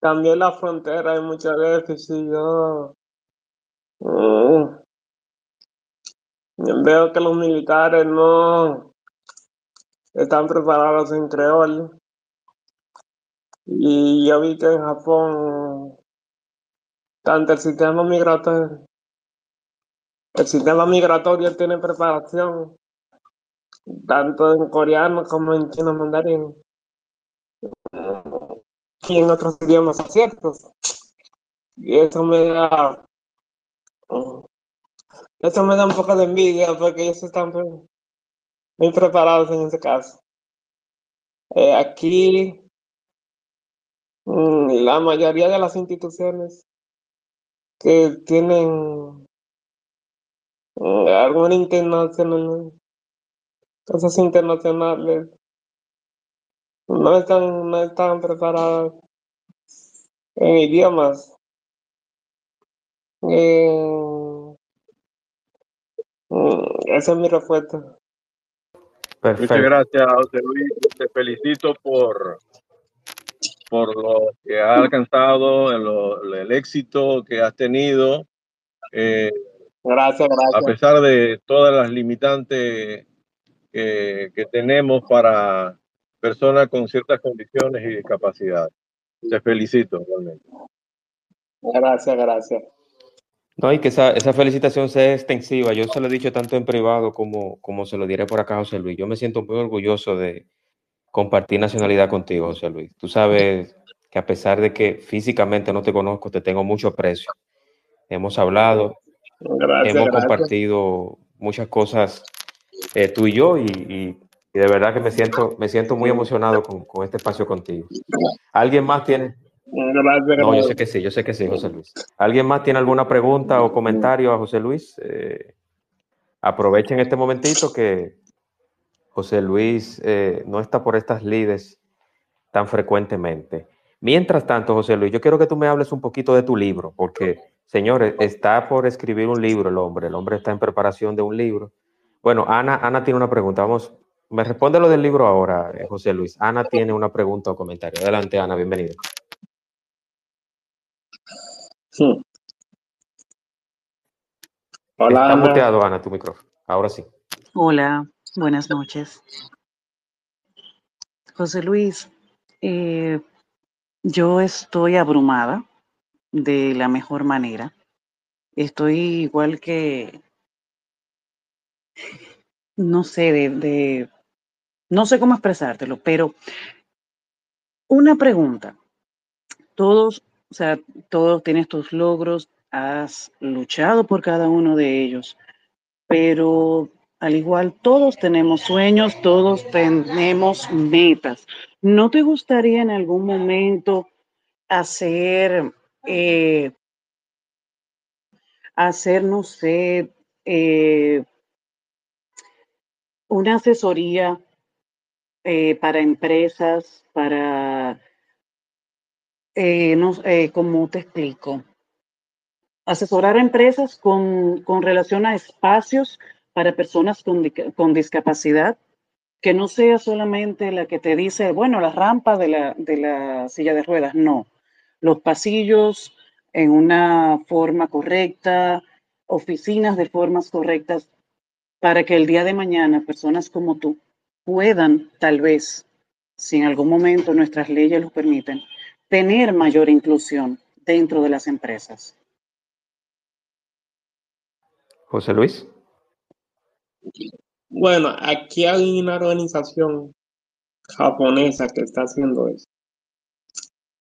también la frontera hay mucho déficit. Yo mm, veo que los militares no están preparados en creol. Y yo vi que en Japón, tanto el sistema migratorio, el sistema migratorio tiene preparación, tanto en coreano como en chino mandarín, y en otros idiomas ciertos. Y eso me da, eso me da un poco de envidia porque ellos están muy preparados en ese caso. Eh, aquí, mm, la mayoría de las instituciones que tienen mm, alguna internacional, cosas internacionales, no están, no están preparadas en idiomas. Eh, mm, esa es mi respuesta. Muchas gracias, José Luis. Te felicito por, por lo que has alcanzado, en lo- el éxito que has tenido, eh, Gracias, a gracias. pesar de todas las limitantes que, que tenemos para personas con ciertas condiciones y discapacidades. Te felicito realmente. Gracias, gracias. No, y que esa, esa felicitación sea extensiva. Yo se lo he dicho tanto en privado como, como se lo diré por acá, José Luis. Yo me siento muy orgulloso de compartir nacionalidad contigo, José Luis. Tú sabes que a pesar de que físicamente no te conozco, te tengo mucho aprecio. Hemos hablado, Gracias, hemos gracias. compartido muchas cosas, eh, tú y yo, y, y Y de verdad que me siento, me siento muy emocionado con, con este espacio contigo. ¿Alguien más tiene? No, yo sé que sí, yo sé que sí, José Luis. ¿Alguien más tiene alguna pregunta o comentario a José Luis? Eh, aprovechen este momentito que José Luis eh, no está por estas lides tan frecuentemente. Mientras tanto, José Luis, yo quiero que tú me hables un poquito de tu libro, porque, señores, está por escribir un libro el hombre, el hombre está en preparación de un libro. Bueno, Ana, Ana tiene una pregunta, vamos, me responde lo del libro ahora, eh, José Luis. Ana tiene una pregunta o comentario. Adelante, Ana, bienvenida. Sí. Hola, Está Ana. muteado, Ana, tu micrófono. Ahora sí. Hola, buenas noches. José Luis, eh, yo estoy abrumada de la mejor manera. Estoy igual que, no sé, de, de- no sé cómo expresártelo, pero una pregunta. Todos, o sea, todos tienes tus logros, has luchado por cada uno de ellos, pero al igual todos tenemos sueños, todos tenemos metas. ¿No te gustaría en algún momento hacer, eh, hacer, no sé, eh, una asesoría eh, para empresas, para, eh, eh, ¿cómo te explico? Asesorar a empresas con, con relación a espacios para personas con, con discapacidad, que no sea solamente la que te dice, bueno, la rampa de la, de la silla de ruedas, no. Los pasillos en una forma correcta, oficinas de formas correctas, para que el día de mañana personas como tú puedan, tal vez, si en algún momento nuestras leyes lo permiten, tener mayor inclusión dentro de las empresas. José Luis. Bueno, aquí hay una organización japonesa que está haciendo eso.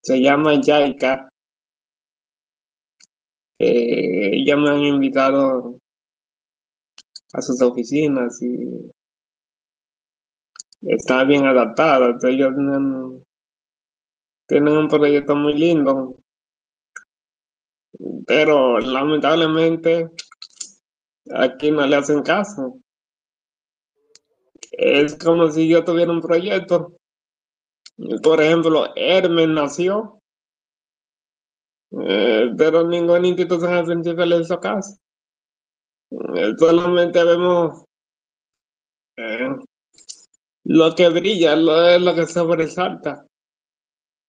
Se llama JICA. Eh, ya me han invitado a sus oficinas y está bien adaptada. Entonces, Ellos tienen, tienen un proyecto muy lindo, pero lamentablemente aquí no le hacen caso. Es como si yo tuviera un proyecto. Por ejemplo, Hermes nació, eh, pero ninguna institución científica le hizo caso. Eh, solamente vemos eh, lo que brilla, lo, lo que sobresalta.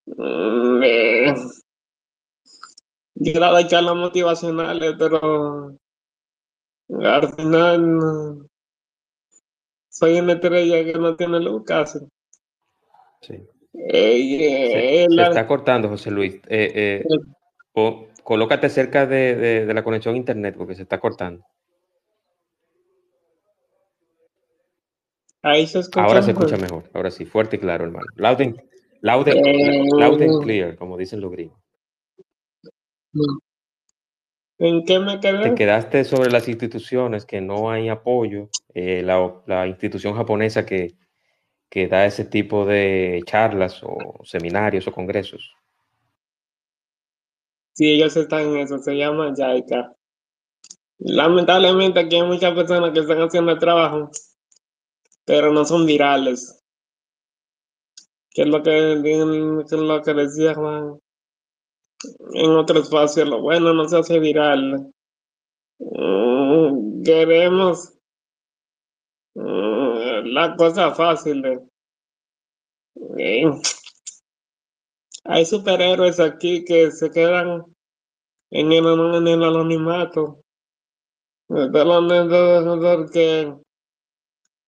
Mm, eh, yo daba charlas motivacionales, pero al final soy una estrella que no tiene luz casi. Sí. Eh, Se, eh, se la- está cortando, José Luis. Eh, co- colócate cerca de, de- de la conexión a internet porque se está cortando. ahí se escucha Ahora se mejor. escucha mejor. Ahora sí, fuerte y claro, hermano. Loud loud and- Eh, loud and clear, como dicen los gringos. ¿En qué me Te quedé? quedaste sobre las instituciones que no hay apoyo. eh, la, la institución japonesa que, que da ese tipo de charlas o seminarios o congresos. Sí, ellos están en eso, se llama JICA. Lamentablemente aquí hay muchas personas que están haciendo el trabajo, pero no son virales. Que es lo que, que es lo que decía en otro espacio, lo bueno no se hace viral. Mm, queremos mm, la cosa fácil. eh, hay superhéroes aquí que se quedan en el, en el anonimato. Que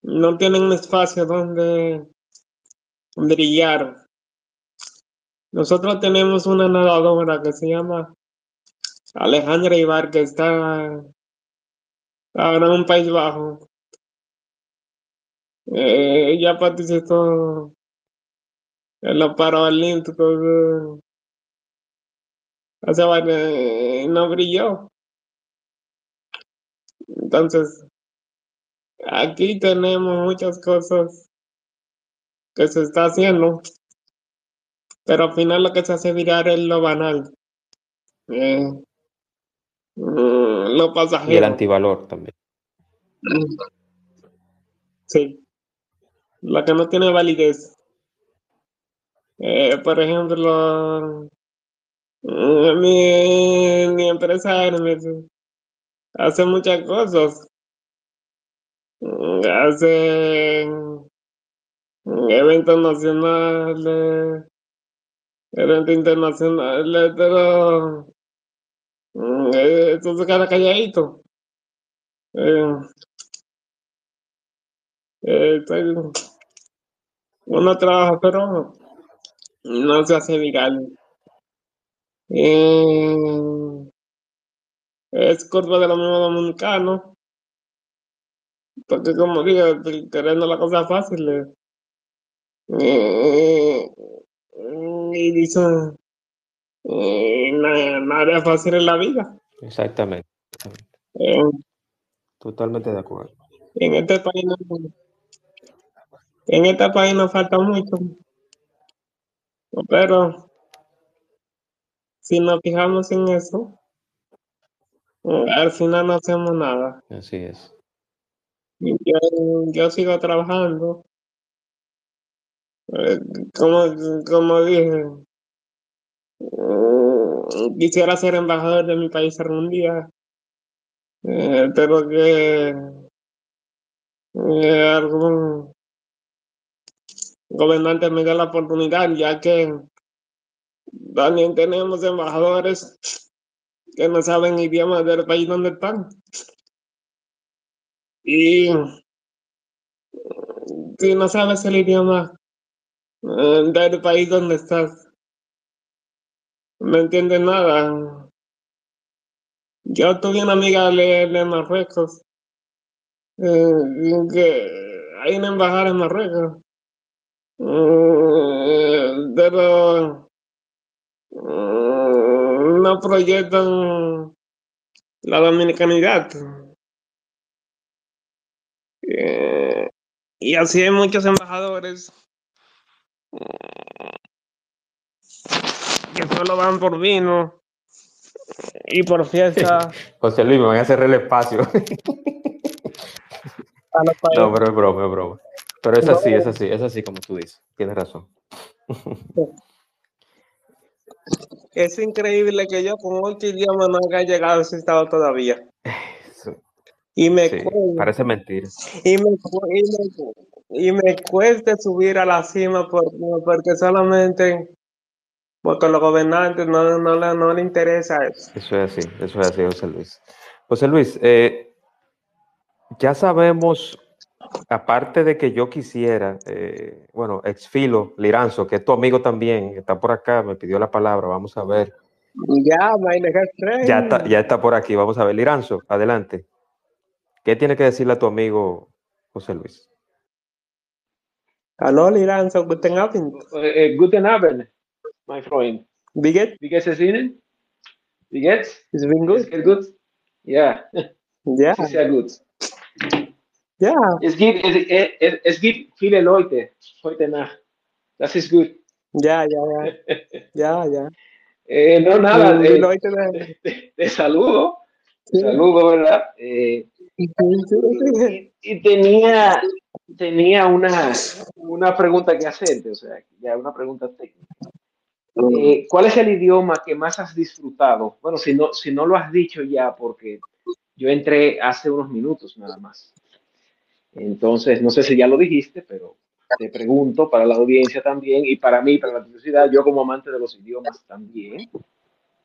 no tienen un espacio donde brillar. Nosotros tenemos una nadadora que se llama Alejandra Ibar, que está ahora en un País Bajo. Eh, ella participó en los Paralímpicos. eh, hace eh, no brilló. Entonces, aquí tenemos muchas cosas que se está haciendo, pero al final lo que se hace virar es lo banal. Eh, mm, lo pasajero. Y el antivalor también. Sí. La que no tiene validez. Eh, por ejemplo, mm, mi, mi empresa Hermes hace muchas cosas. Mm, Hace eventos nacionales, eventos internacionales, pero mm, eh, esto se calladito. Eh, eh, uno trabaja, pero no se hace. Eh, es culpa de los mismos dominicanos, porque como digo, queriendo la cosa fácil. Eh, y dicen, eh, na- nada es fácil en la vida. Exactamente. Eh, Totalmente de acuerdo. en este país no, en este país nos falta mucho, pero si nos fijamos en eso, al final no hacemos nada. Así es. Yo, yo sigo trabajando. Como, como dije, eh, quisiera ser embajador de mi país algún día, eh, pero que eh, algún gobernante me dé la oportunidad, ya que también tenemos embajadores que no saben idiomas del país donde están. Y si no sabes el idioma del país donde estás, no entiendes nada. Yo tuve una amiga de, de Marruecos, eh, que hay una embajada en Marruecos, eh, pero eh, no proyectan la dominicanidad. Eh, y así hay muchos embajadores que solo van por vino y por fiesta José Luis, me van a cerrar el espacio. No, pero es broma, es broma. Pero es así, es así, es así como tú dices. Tienes razón. Es increíble que yo con ocho idiomas no haya llegado a ese estado todavía. Y me, sí, cu- parece mentira. y me, y me, y me cuesta subir a la cima por- porque solamente porque los gobernantes no, no, le, no le interesa eso. Eso es así, eso es así, José Luis. José Luis, eh, ya sabemos, aparte de que yo quisiera, eh, bueno, Exfilo Liranzo, que es tu amigo también, está por acá, me pidió la palabra, vamos a ver. Ya, Ya está, ya está por aquí, vamos a ver. Liranzo, adelante. ¿Qué tiene que decirle a tu amigo José Luis? Hallo, Liranzo, guten Abend. Äh, guten Abend, mein Freund. Wie geht's? Wie geht es Ihnen? Wie geht's? Bin Es gut. geht gut? Ja, Ja, es sehr gut. ja, Es gibt, es, es, es gibt viele Leute heute Nacht. Das ist gut. ja, ja, ja, ja, ja. Eh, no, nada, eh, te, te saludo, te Sí. saludo, ¿verdad? Eh. Y, y tenía, tenía una, una pregunta que hacerte, o sea, ya una pregunta técnica. Eh, ¿Cuál es el idioma que más has disfrutado? Bueno, si no, si no lo has dicho ya, porque yo entré hace unos minutos nada más. Entonces, no sé si ya lo dijiste, pero te pregunto para la audiencia también y para mí, para la curiosidad, yo como amante de los idiomas también.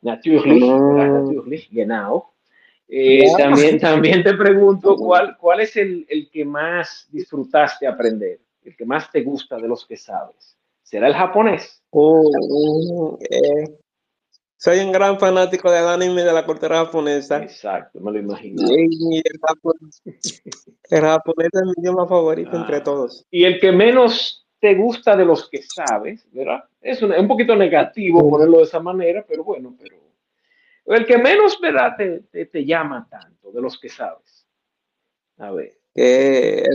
Natürlich, ¿verdad? Natürlich, genau. Eh, también, también te pregunto cuál, cuál es el, el que más disfrutaste aprender, el que más te gusta de los que sabes. ¿Será el japonés? Uh, eh, soy un gran fanático del anime de la cultura japonesa. Exacto, me lo imagino. Y el japonés, el japonés es mi idioma favorito entre Ah. todos. Y el que menos te gusta de los que sabes, ¿verdad? Es un, un poquito negativo ponerlo de esa manera, pero bueno, pero el que menos, ¿verdad? Te, te, te llama tanto de los que sabes. A ver. El,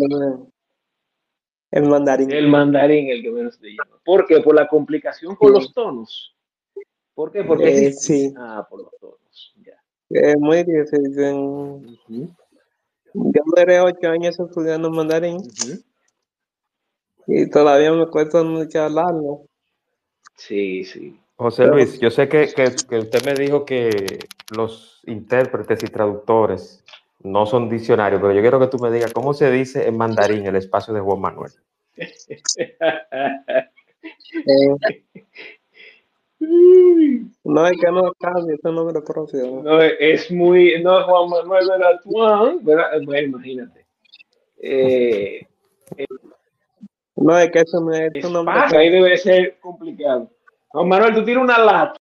El mandarín. El mandarín, el que menos te llama. ¿Por qué? Por la complicación con los tonos. ¿Por qué? Porque Eh, es- sí. Ah, por los tonos. Ya. Es muy difícil. Yo duré ocho años estudiando mandarín y todavía me cuesta mucho hablarlo. Sí, sí. José Luis, yo sé que, que- que usted me dijo que los intérpretes y traductores no son diccionarios, pero yo quiero que tú me digas cómo se dice en mandarín el espacio de Juan Manuel. Eh, no es que no cambie ese nombre propio. no, es muy. No, Juan Manuel Tuan, ¿verdad? Bueno, imagínate. Eh, No es que eso no es es un nombre fácil, ahí debe ser complicado. Juan Manuel, tú tienes una lata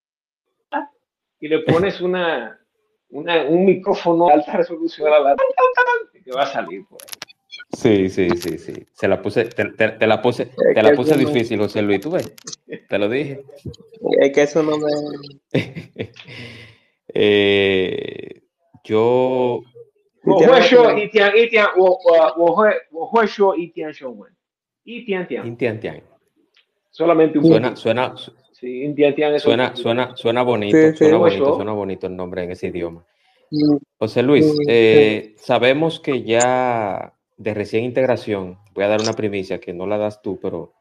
y le pones una, una- un micrófono de alta resolución a la lata que va a salir por ahí. Sí, sí, sí, sí. Se la puse, te, te- te la puse, te la que puse eso no- difícil, José Luis, tú ves. Te lo dije. Es que eso no me. Eh, yo. Solamente un Suena, suena, Sí, in tian tian es suena, un- suena, suena bonito, Sí, suena bonito, suena bonito el nombre en ese idioma. Mm, José Luis, Mm, eh, sabemos que ya de recién integración, voy a dar una primicia que no la das tú, pero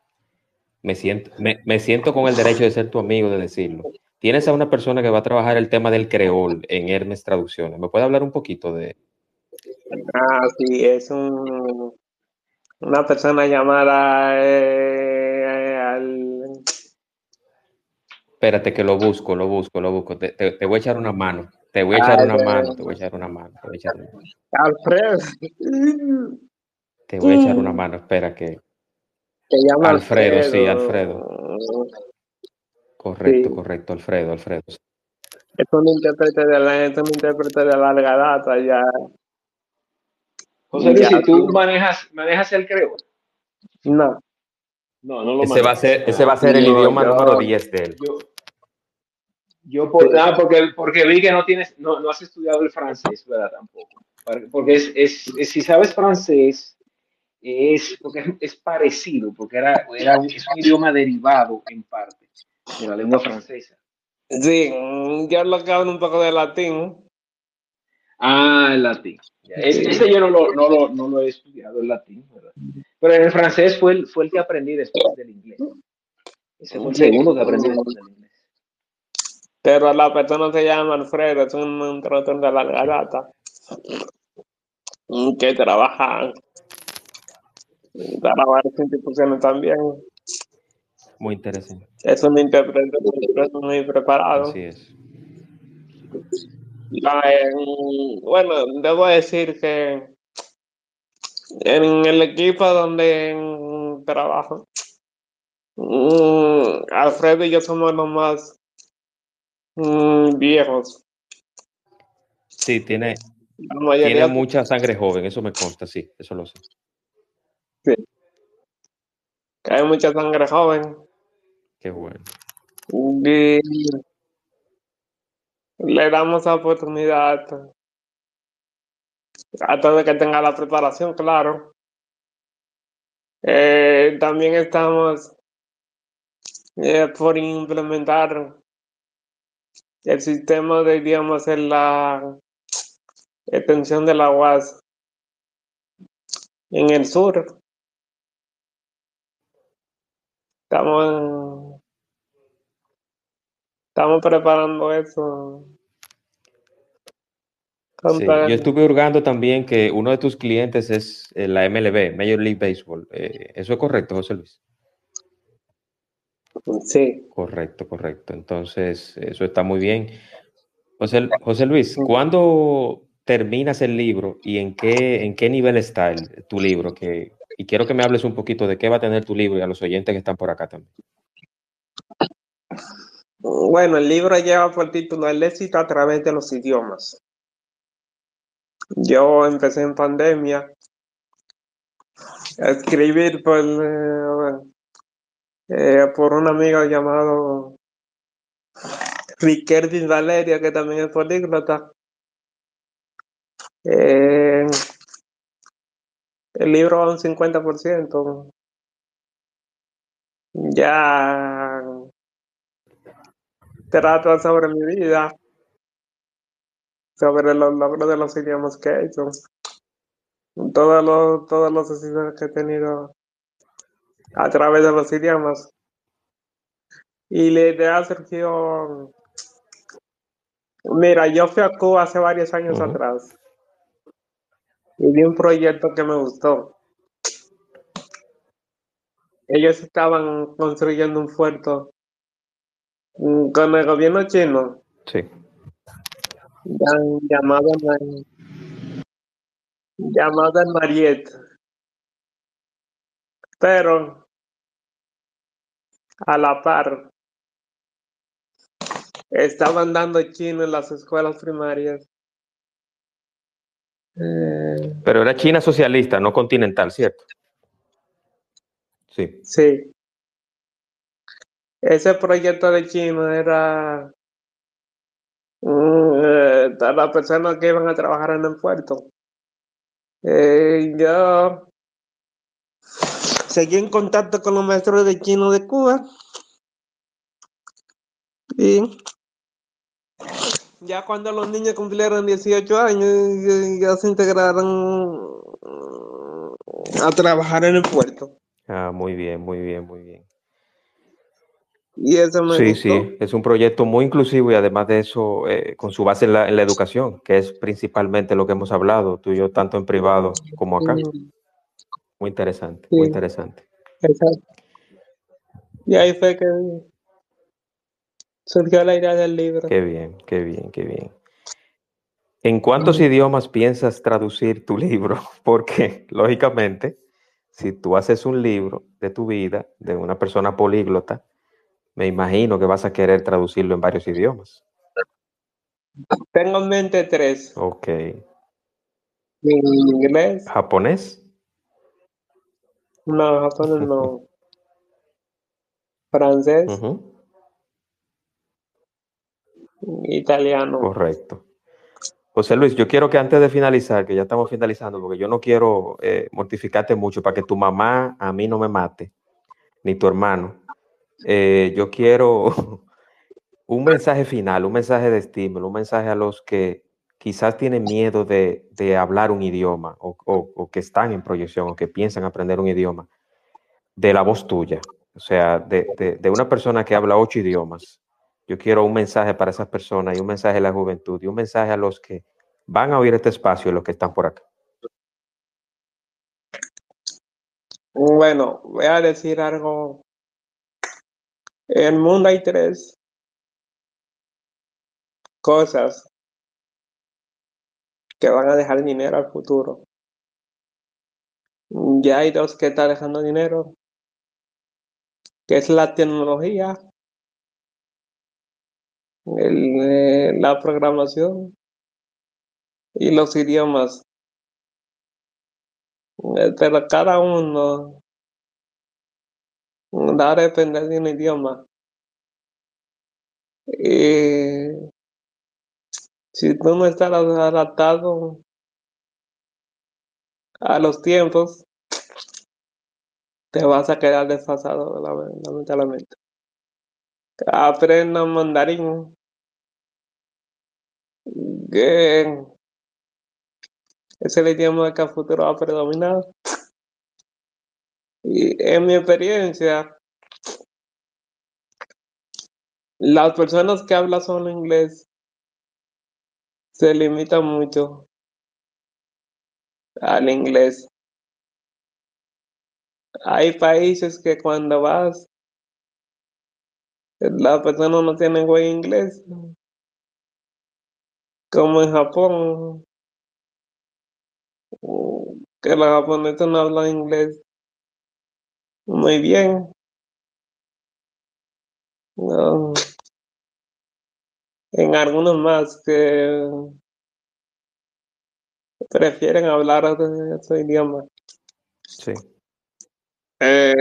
me siento, me, me siento con el derecho de ser tu amigo, de decirlo. Tienes a una persona que va a trabajar el tema del creol en Hermes Traducciones. ¿Me puede hablar un poquito de, Ah, sí, es un, una persona llamada eh, al- Espérate que lo busco, lo busco, lo busco. Te, te- te voy a echar una mano. Te voy a echar una mano, te voy a echar una mano, te voy a echar una mano. Alfredo. Te voy a echar una mano, espera que. Llama Alfredo, sí, Alfredo. Correcto, Sí. correcto, Alfredo, Alfredo. Es un intérprete de la, es un intérprete de larga data ya. José Luis, Ya, si tú tú- manejas, manejas el creol. No, No, no lo Ese va a ser, ese va a ser el No, idioma yo- número 10 de él. Yo, yo por, ah, porque, porque vi que no tienes, no, no has estudiado el francés, ¿verdad? Tampoco. Porque es, es, es- si sabes francés, es, porque es, parecido, porque era, era un, es un idioma derivado en parte de la lengua francesa. sí, mm, yo lo hablo un poco de latín. Ah, el latín. Ya, ese yo no lo, no, lo, no lo he estudiado, el latín, ¿verdad? Pero el francés fue el, fue el que aprendí después del inglés. Ese fue el segundo que aprendí después del inglés. Pero la persona se llama Alfredo, es un intérprete de larga data. mm, Que trabaja para varias instituciones también. Muy interesante. Es un intérprete muy preparado. Así es. En- bueno, debo decir que en el equipo donde trabajo, mm, Alfredo y yo somos los más mm, viejos. Sí, tiene, tiene mucha sangre joven, eso me consta, sí, eso lo sé. que hay mucha sangre joven. Qué bueno. Y le damos la oportunidad hasta de que tenga la preparación, claro. Eh, también estamos eh, por implementar el sistema de idiomas en la extensión de la UAS en el sur. Estamos, estamos preparando eso. Sí, Yo estuve hurgando también que uno de tus clientes es eh, la MLB, Major League Baseball. Eh, ¿Eso es correcto, José Luis? Sí. Correcto, correcto. Entonces, eso está muy bien. José, José Luis, ¿cuándo terminas el libro y en qué, en qué nivel está el- tu libro? Que, y quiero que me hables un poquito de qué va a tener tu libro y a los oyentes que están por acá también. Bueno, el libro lleva por título El éxito a través de los idiomas. Yo empecé en pandemia a escribir por, eh, por un amigo llamado Riquelme Valeria, que también es políglota. Eh, el libro va un 50%. ya trato sobre mi vida, sobre los logros de los idiomas que he hecho, todos los, todos los éxitos que he tenido a través de los idiomas. Y la idea surgió, mira, yo fui a Cuba hace varios años atrás y vi un proyecto que me gustó. Ellos estaban construyendo un puerto mm, con el gobierno chino Sí. llam- llamado, llamado el Mariet. Pero a la par estaban dando chino en las escuelas primarias. Eh, Pero era China socialista, no continental, ¿cierto? Sí. sí. Ese proyecto de chino era eh, para las personas que iban a trabajar en el puerto. Eh, yo seguí en contacto con los maestros de chino de Cuba y ya cuando los niños cumplieron 18 años ya, ya se integraron mm, a trabajar en el puerto. Ah, muy bien, muy bien, muy bien. Y eso me Sí, gustó. sí, es un proyecto muy inclusivo y además de eso, eh, con su base en la, en la educación, que es principalmente lo que hemos hablado, tú y yo, tanto en privado como acá. Muy interesante, muy interesante. exacto. Y ahí fue que surgió la idea del libro. Qué bien, qué bien, qué bien. ¿En cuántos Mm, idiomas piensas traducir tu libro? Porque, lógicamente, si tú haces un libro de tu vida, de una persona políglota, me imagino que vas a querer traducirlo en varios idiomas. Tengo en mente tres. Ok. Inglés, ¿Japonés? No, japonés no. Francés, italiano. Correcto. José Luis, yo quiero que antes de finalizar, que ya estamos finalizando, porque yo no quiero eh, mortificarte mucho para que tu mamá a mí no me mate, ni tu hermano. Eh, yo quiero un mensaje final, un mensaje de estímulo, un mensaje a los que quizás tienen miedo de, hablar un idioma o, que están en proyección o que piensan aprender un idioma, de la voz tuya, o sea, de una persona que habla ocho idiomas. Yo quiero un mensaje para esas personas y un mensaje a la juventud y un mensaje a los que van a oír este espacio y los que están por acá. Bueno, voy a decir algo. En el mundo hay tres cosas que van a dejar dinero al futuro. Ya hay dos que están dejando dinero, que es la tecnología, el, eh, la programación y los idiomas. Eh, Pero cada uno va a depender de un idioma. Y si tú no estás adaptado a los tiempos, te vas a quedar desfasado, lame- lamentablemente. Aprenda mandarín, que es el idioma que a futuro va a predominar. Y en mi experiencia, las personas que hablan solo inglés se limitan mucho al inglés. Hay países que cuando vas, las personas no tienen buen inglés, como en Japón, que los japoneses no hablan inglés muy bien. No, en algunos más que prefieren hablar de su idioma. Sí, Eh,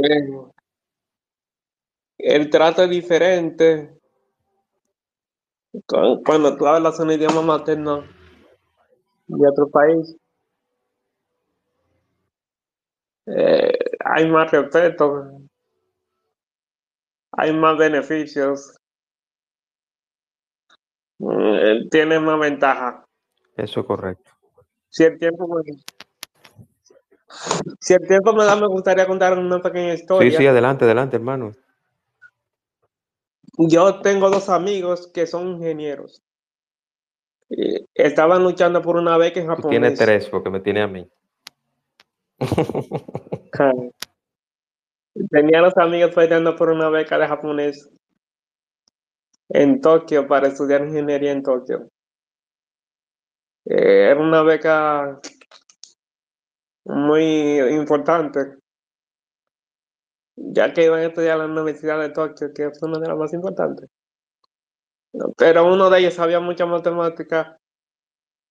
el trato es diferente cu- cuando tú hablas un idioma materno de otro país. Eh, hay más respeto, hay más beneficios, eh, tiene más ventaja. Eso es correcto. Si el tiempo me, si el tiempo me da, me gustaría contar una pequeña historia. Sí, sí, adelante, adelante, hermano. Yo tengo dos amigos que son ingenieros. Estaban luchando por una beca en Japón. tienes tres porque me tiene a mí. Tenía los amigos peleando por una beca de japonés en Tokio para estudiar ingeniería en Tokio. Eh, era una beca muy importante, ya que iban a estudiar en la Universidad de Tokio, que es una de las más importantes. Pero uno de ellos sabía mucha matemática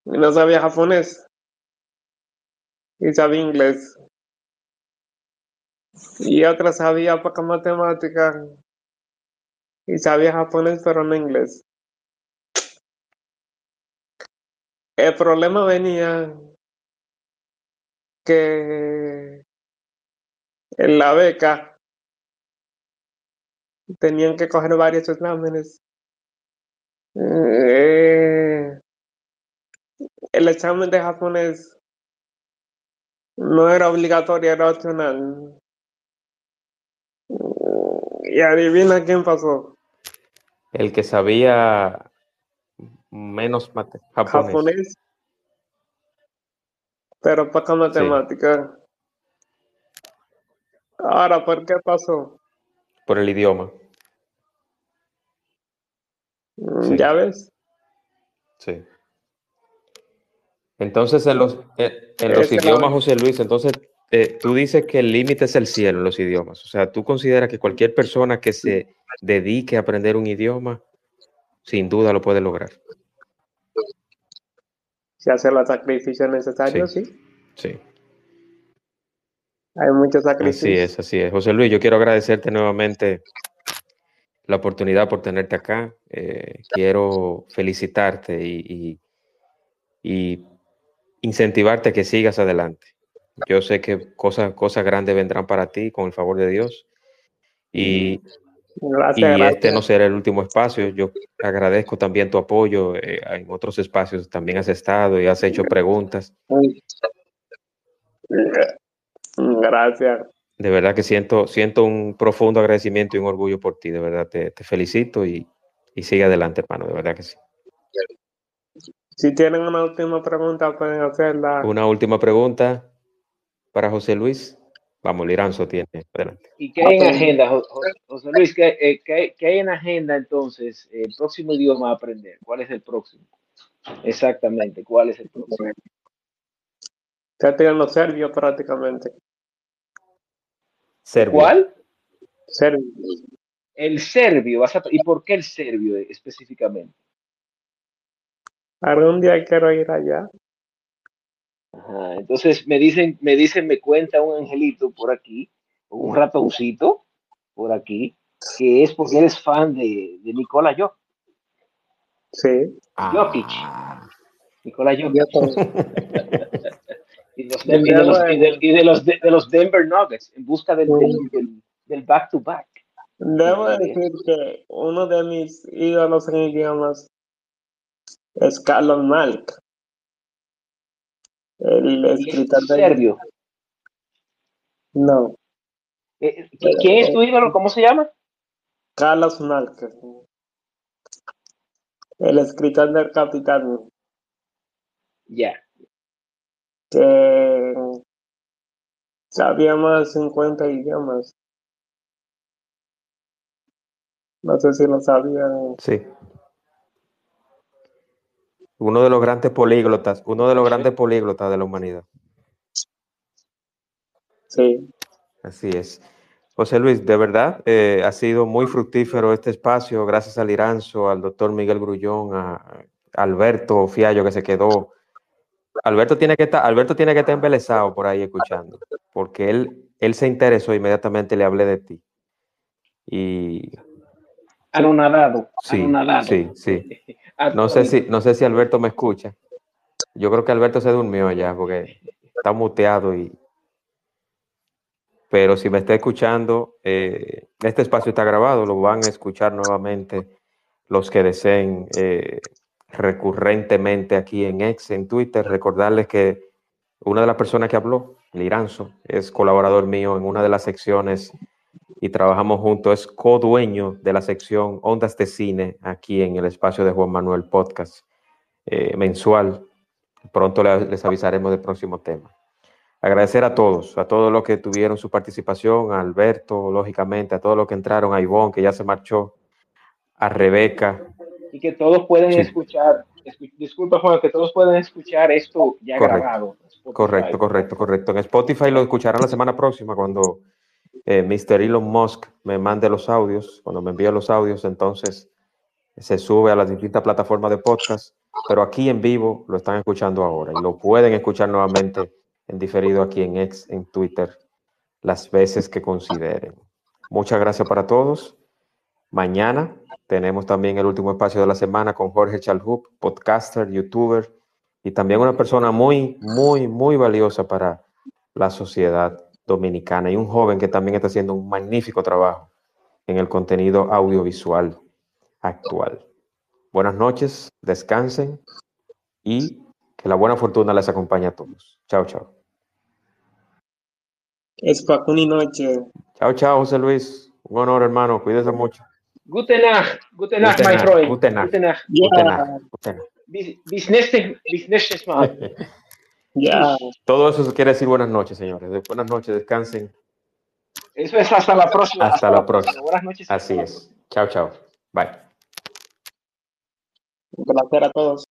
y no sabía japonés y sabía inglés. Y otro sabía poca matemática sabía japonés, pero no inglés. El problema venía que en la beca tenían que coger varios exámenes. Eh, el examen de japonés no era obligatorio, era opcional. Y adivina quién pasó. El que sabía menos mate, japonés. Japonés, pero poca matemática. Ahora, ¿por qué pasó? Por el idioma. Mm, Sí. ¿Ya ves? Sí. Entonces, en los, en, en los idiomas. José Luis, entonces eh, tú dices que el límite es el cielo en los idiomas. O sea, tú consideras que cualquier persona que se dedique a aprender un idioma, sin duda lo puede lograr. Si hace los sacrificios necesarios, sí. Sí. Hay muchos Así sacrificios. es, así es. José Luis, yo quiero agradecerte nuevamente la oportunidad por tenerte acá. Eh, quiero felicitarte y, y- y incentivarte a que sigas adelante. Yo sé que cosas, cosas grandes vendrán para ti con el favor de Dios. Y, Gracias, y gracias. este no será el último espacio. Yo agradezco también tu apoyo. eh, en otros espacios también has estado y has hecho preguntas. Gracias. De verdad que siento, siento un profundo agradecimiento y un orgullo por ti. De verdad, te, te felicito y, y sigue adelante, hermano. De verdad que sí. Si tienen una última pregunta, pueden hacerla. Una última pregunta para José Luis. Vamos, Liranzo tiene. Adelante. ¿Y qué hay en agenda, Jo- Jo- José Luis? ¿Qué, eh, qué hay, qué hay en agenda entonces? El próximo idioma a aprender. ¿Cuál es el próximo? Exactamente, ¿cuál es el próximo? Lo serbio prácticamente. Serbia. ¿Cuál? Serbio. El serbio. Vas a- ¿Y por qué el serbio eh, específicamente? Algún día quiero ir allá. Ajá, Entonces me dicen, me dicen, me cuenta un angelito por aquí, un ratoncito por aquí, que es porque eres fan de, de Nikola Jokic. Sí. Jokic. Nikola Jokic. Yo todo. y, los de, y de los, y de- y de los de- de los Denver Nuggets en busca del, del, del- del back to back. Debo decir que uno de mis ídolos en idiomas es Carlos Malk, el escritor de serbio. No, Eh, ¿qui- ¿Quién es tu ídolo? ¿Cómo se llama? Carlos Malk, el escritor del Capitán, Ya. que sabía más de 50 idiomas. No sé si lo sabían. Sí. Uno de los grandes políglotas, uno de los grandes políglotas de la humanidad. Sí. Así es. José Luis, de verdad, eh, ha sido muy fructífero este espacio, gracias al Iranzo, al doctor Miguel Grullón, a, Alberto Fiallo que se quedó. Alberto tiene que estar, Alberto tiene que estar embelesado por ahí escuchando, porque él, él se interesó inmediatamente, le hablé de ti. Y Anonadado. sí, sí, sí. Ah, No sé si, no sé si Alberto me escucha. Yo creo que Alberto se durmió ya, porque está muteado y pero si me está escuchando, eh, este espacio está grabado, lo van a escuchar nuevamente los que deseen eh, recurrentemente aquí en X, en Twitter. Recordarles que una de las personas que habló, Liranzo, es colaborador mío en una de las secciones y trabajamos juntos, es co-dueño de la sección Ondas de Cine aquí en el espacio de Juan Manuel Podcast eh, mensual. Pronto les avisaremos del próximo tema agradecer a todos, a todos los que tuvieron su participación, a Alberto, lógicamente, a todos los que entraron, a Ivonne, que ya se marchó, a Rebeca. Y que todos pueden escuchar, disculpa Juan, que todos pueden escuchar esto ya grabado. Correcto, correcto, correcto. En Spotify lo escucharán la semana próxima cuando eh, Mr. Elon Musk me mande los audios, cuando me envíe los audios, entonces se sube a las distintas plataformas de podcast, pero aquí en vivo lo están escuchando ahora y lo pueden escuchar nuevamente en diferido aquí en X, en Twitter, las veces que consideren. Muchas gracias para todos. Mañana tenemos también el último espacio de la semana con Jorge Chalhup, podcaster, youtuber y también una persona muy, muy, muy valiosa para la sociedad dominicana y un joven que también está haciendo un magnífico trabajo en el contenido audiovisual actual. Buenas noches, descansen y que la buena fortuna les acompañe a todos. Chao, chao. Es Facuni Noche. Chao, chao, José Luis. Un honor, hermano. Cuídese mucho. Guten Nacht, guten Nacht, my Nacht. Guten Nacht. Guten Nacht. Bis, nächstes Mal. Ya. Todo eso quiere decir buenas noches, señores. Buenas noches, descansen. Eso es hasta la próxima. Hasta, la, próxima. Buenas noches. Así es. Chao, chao. Bye. Un placer a todos.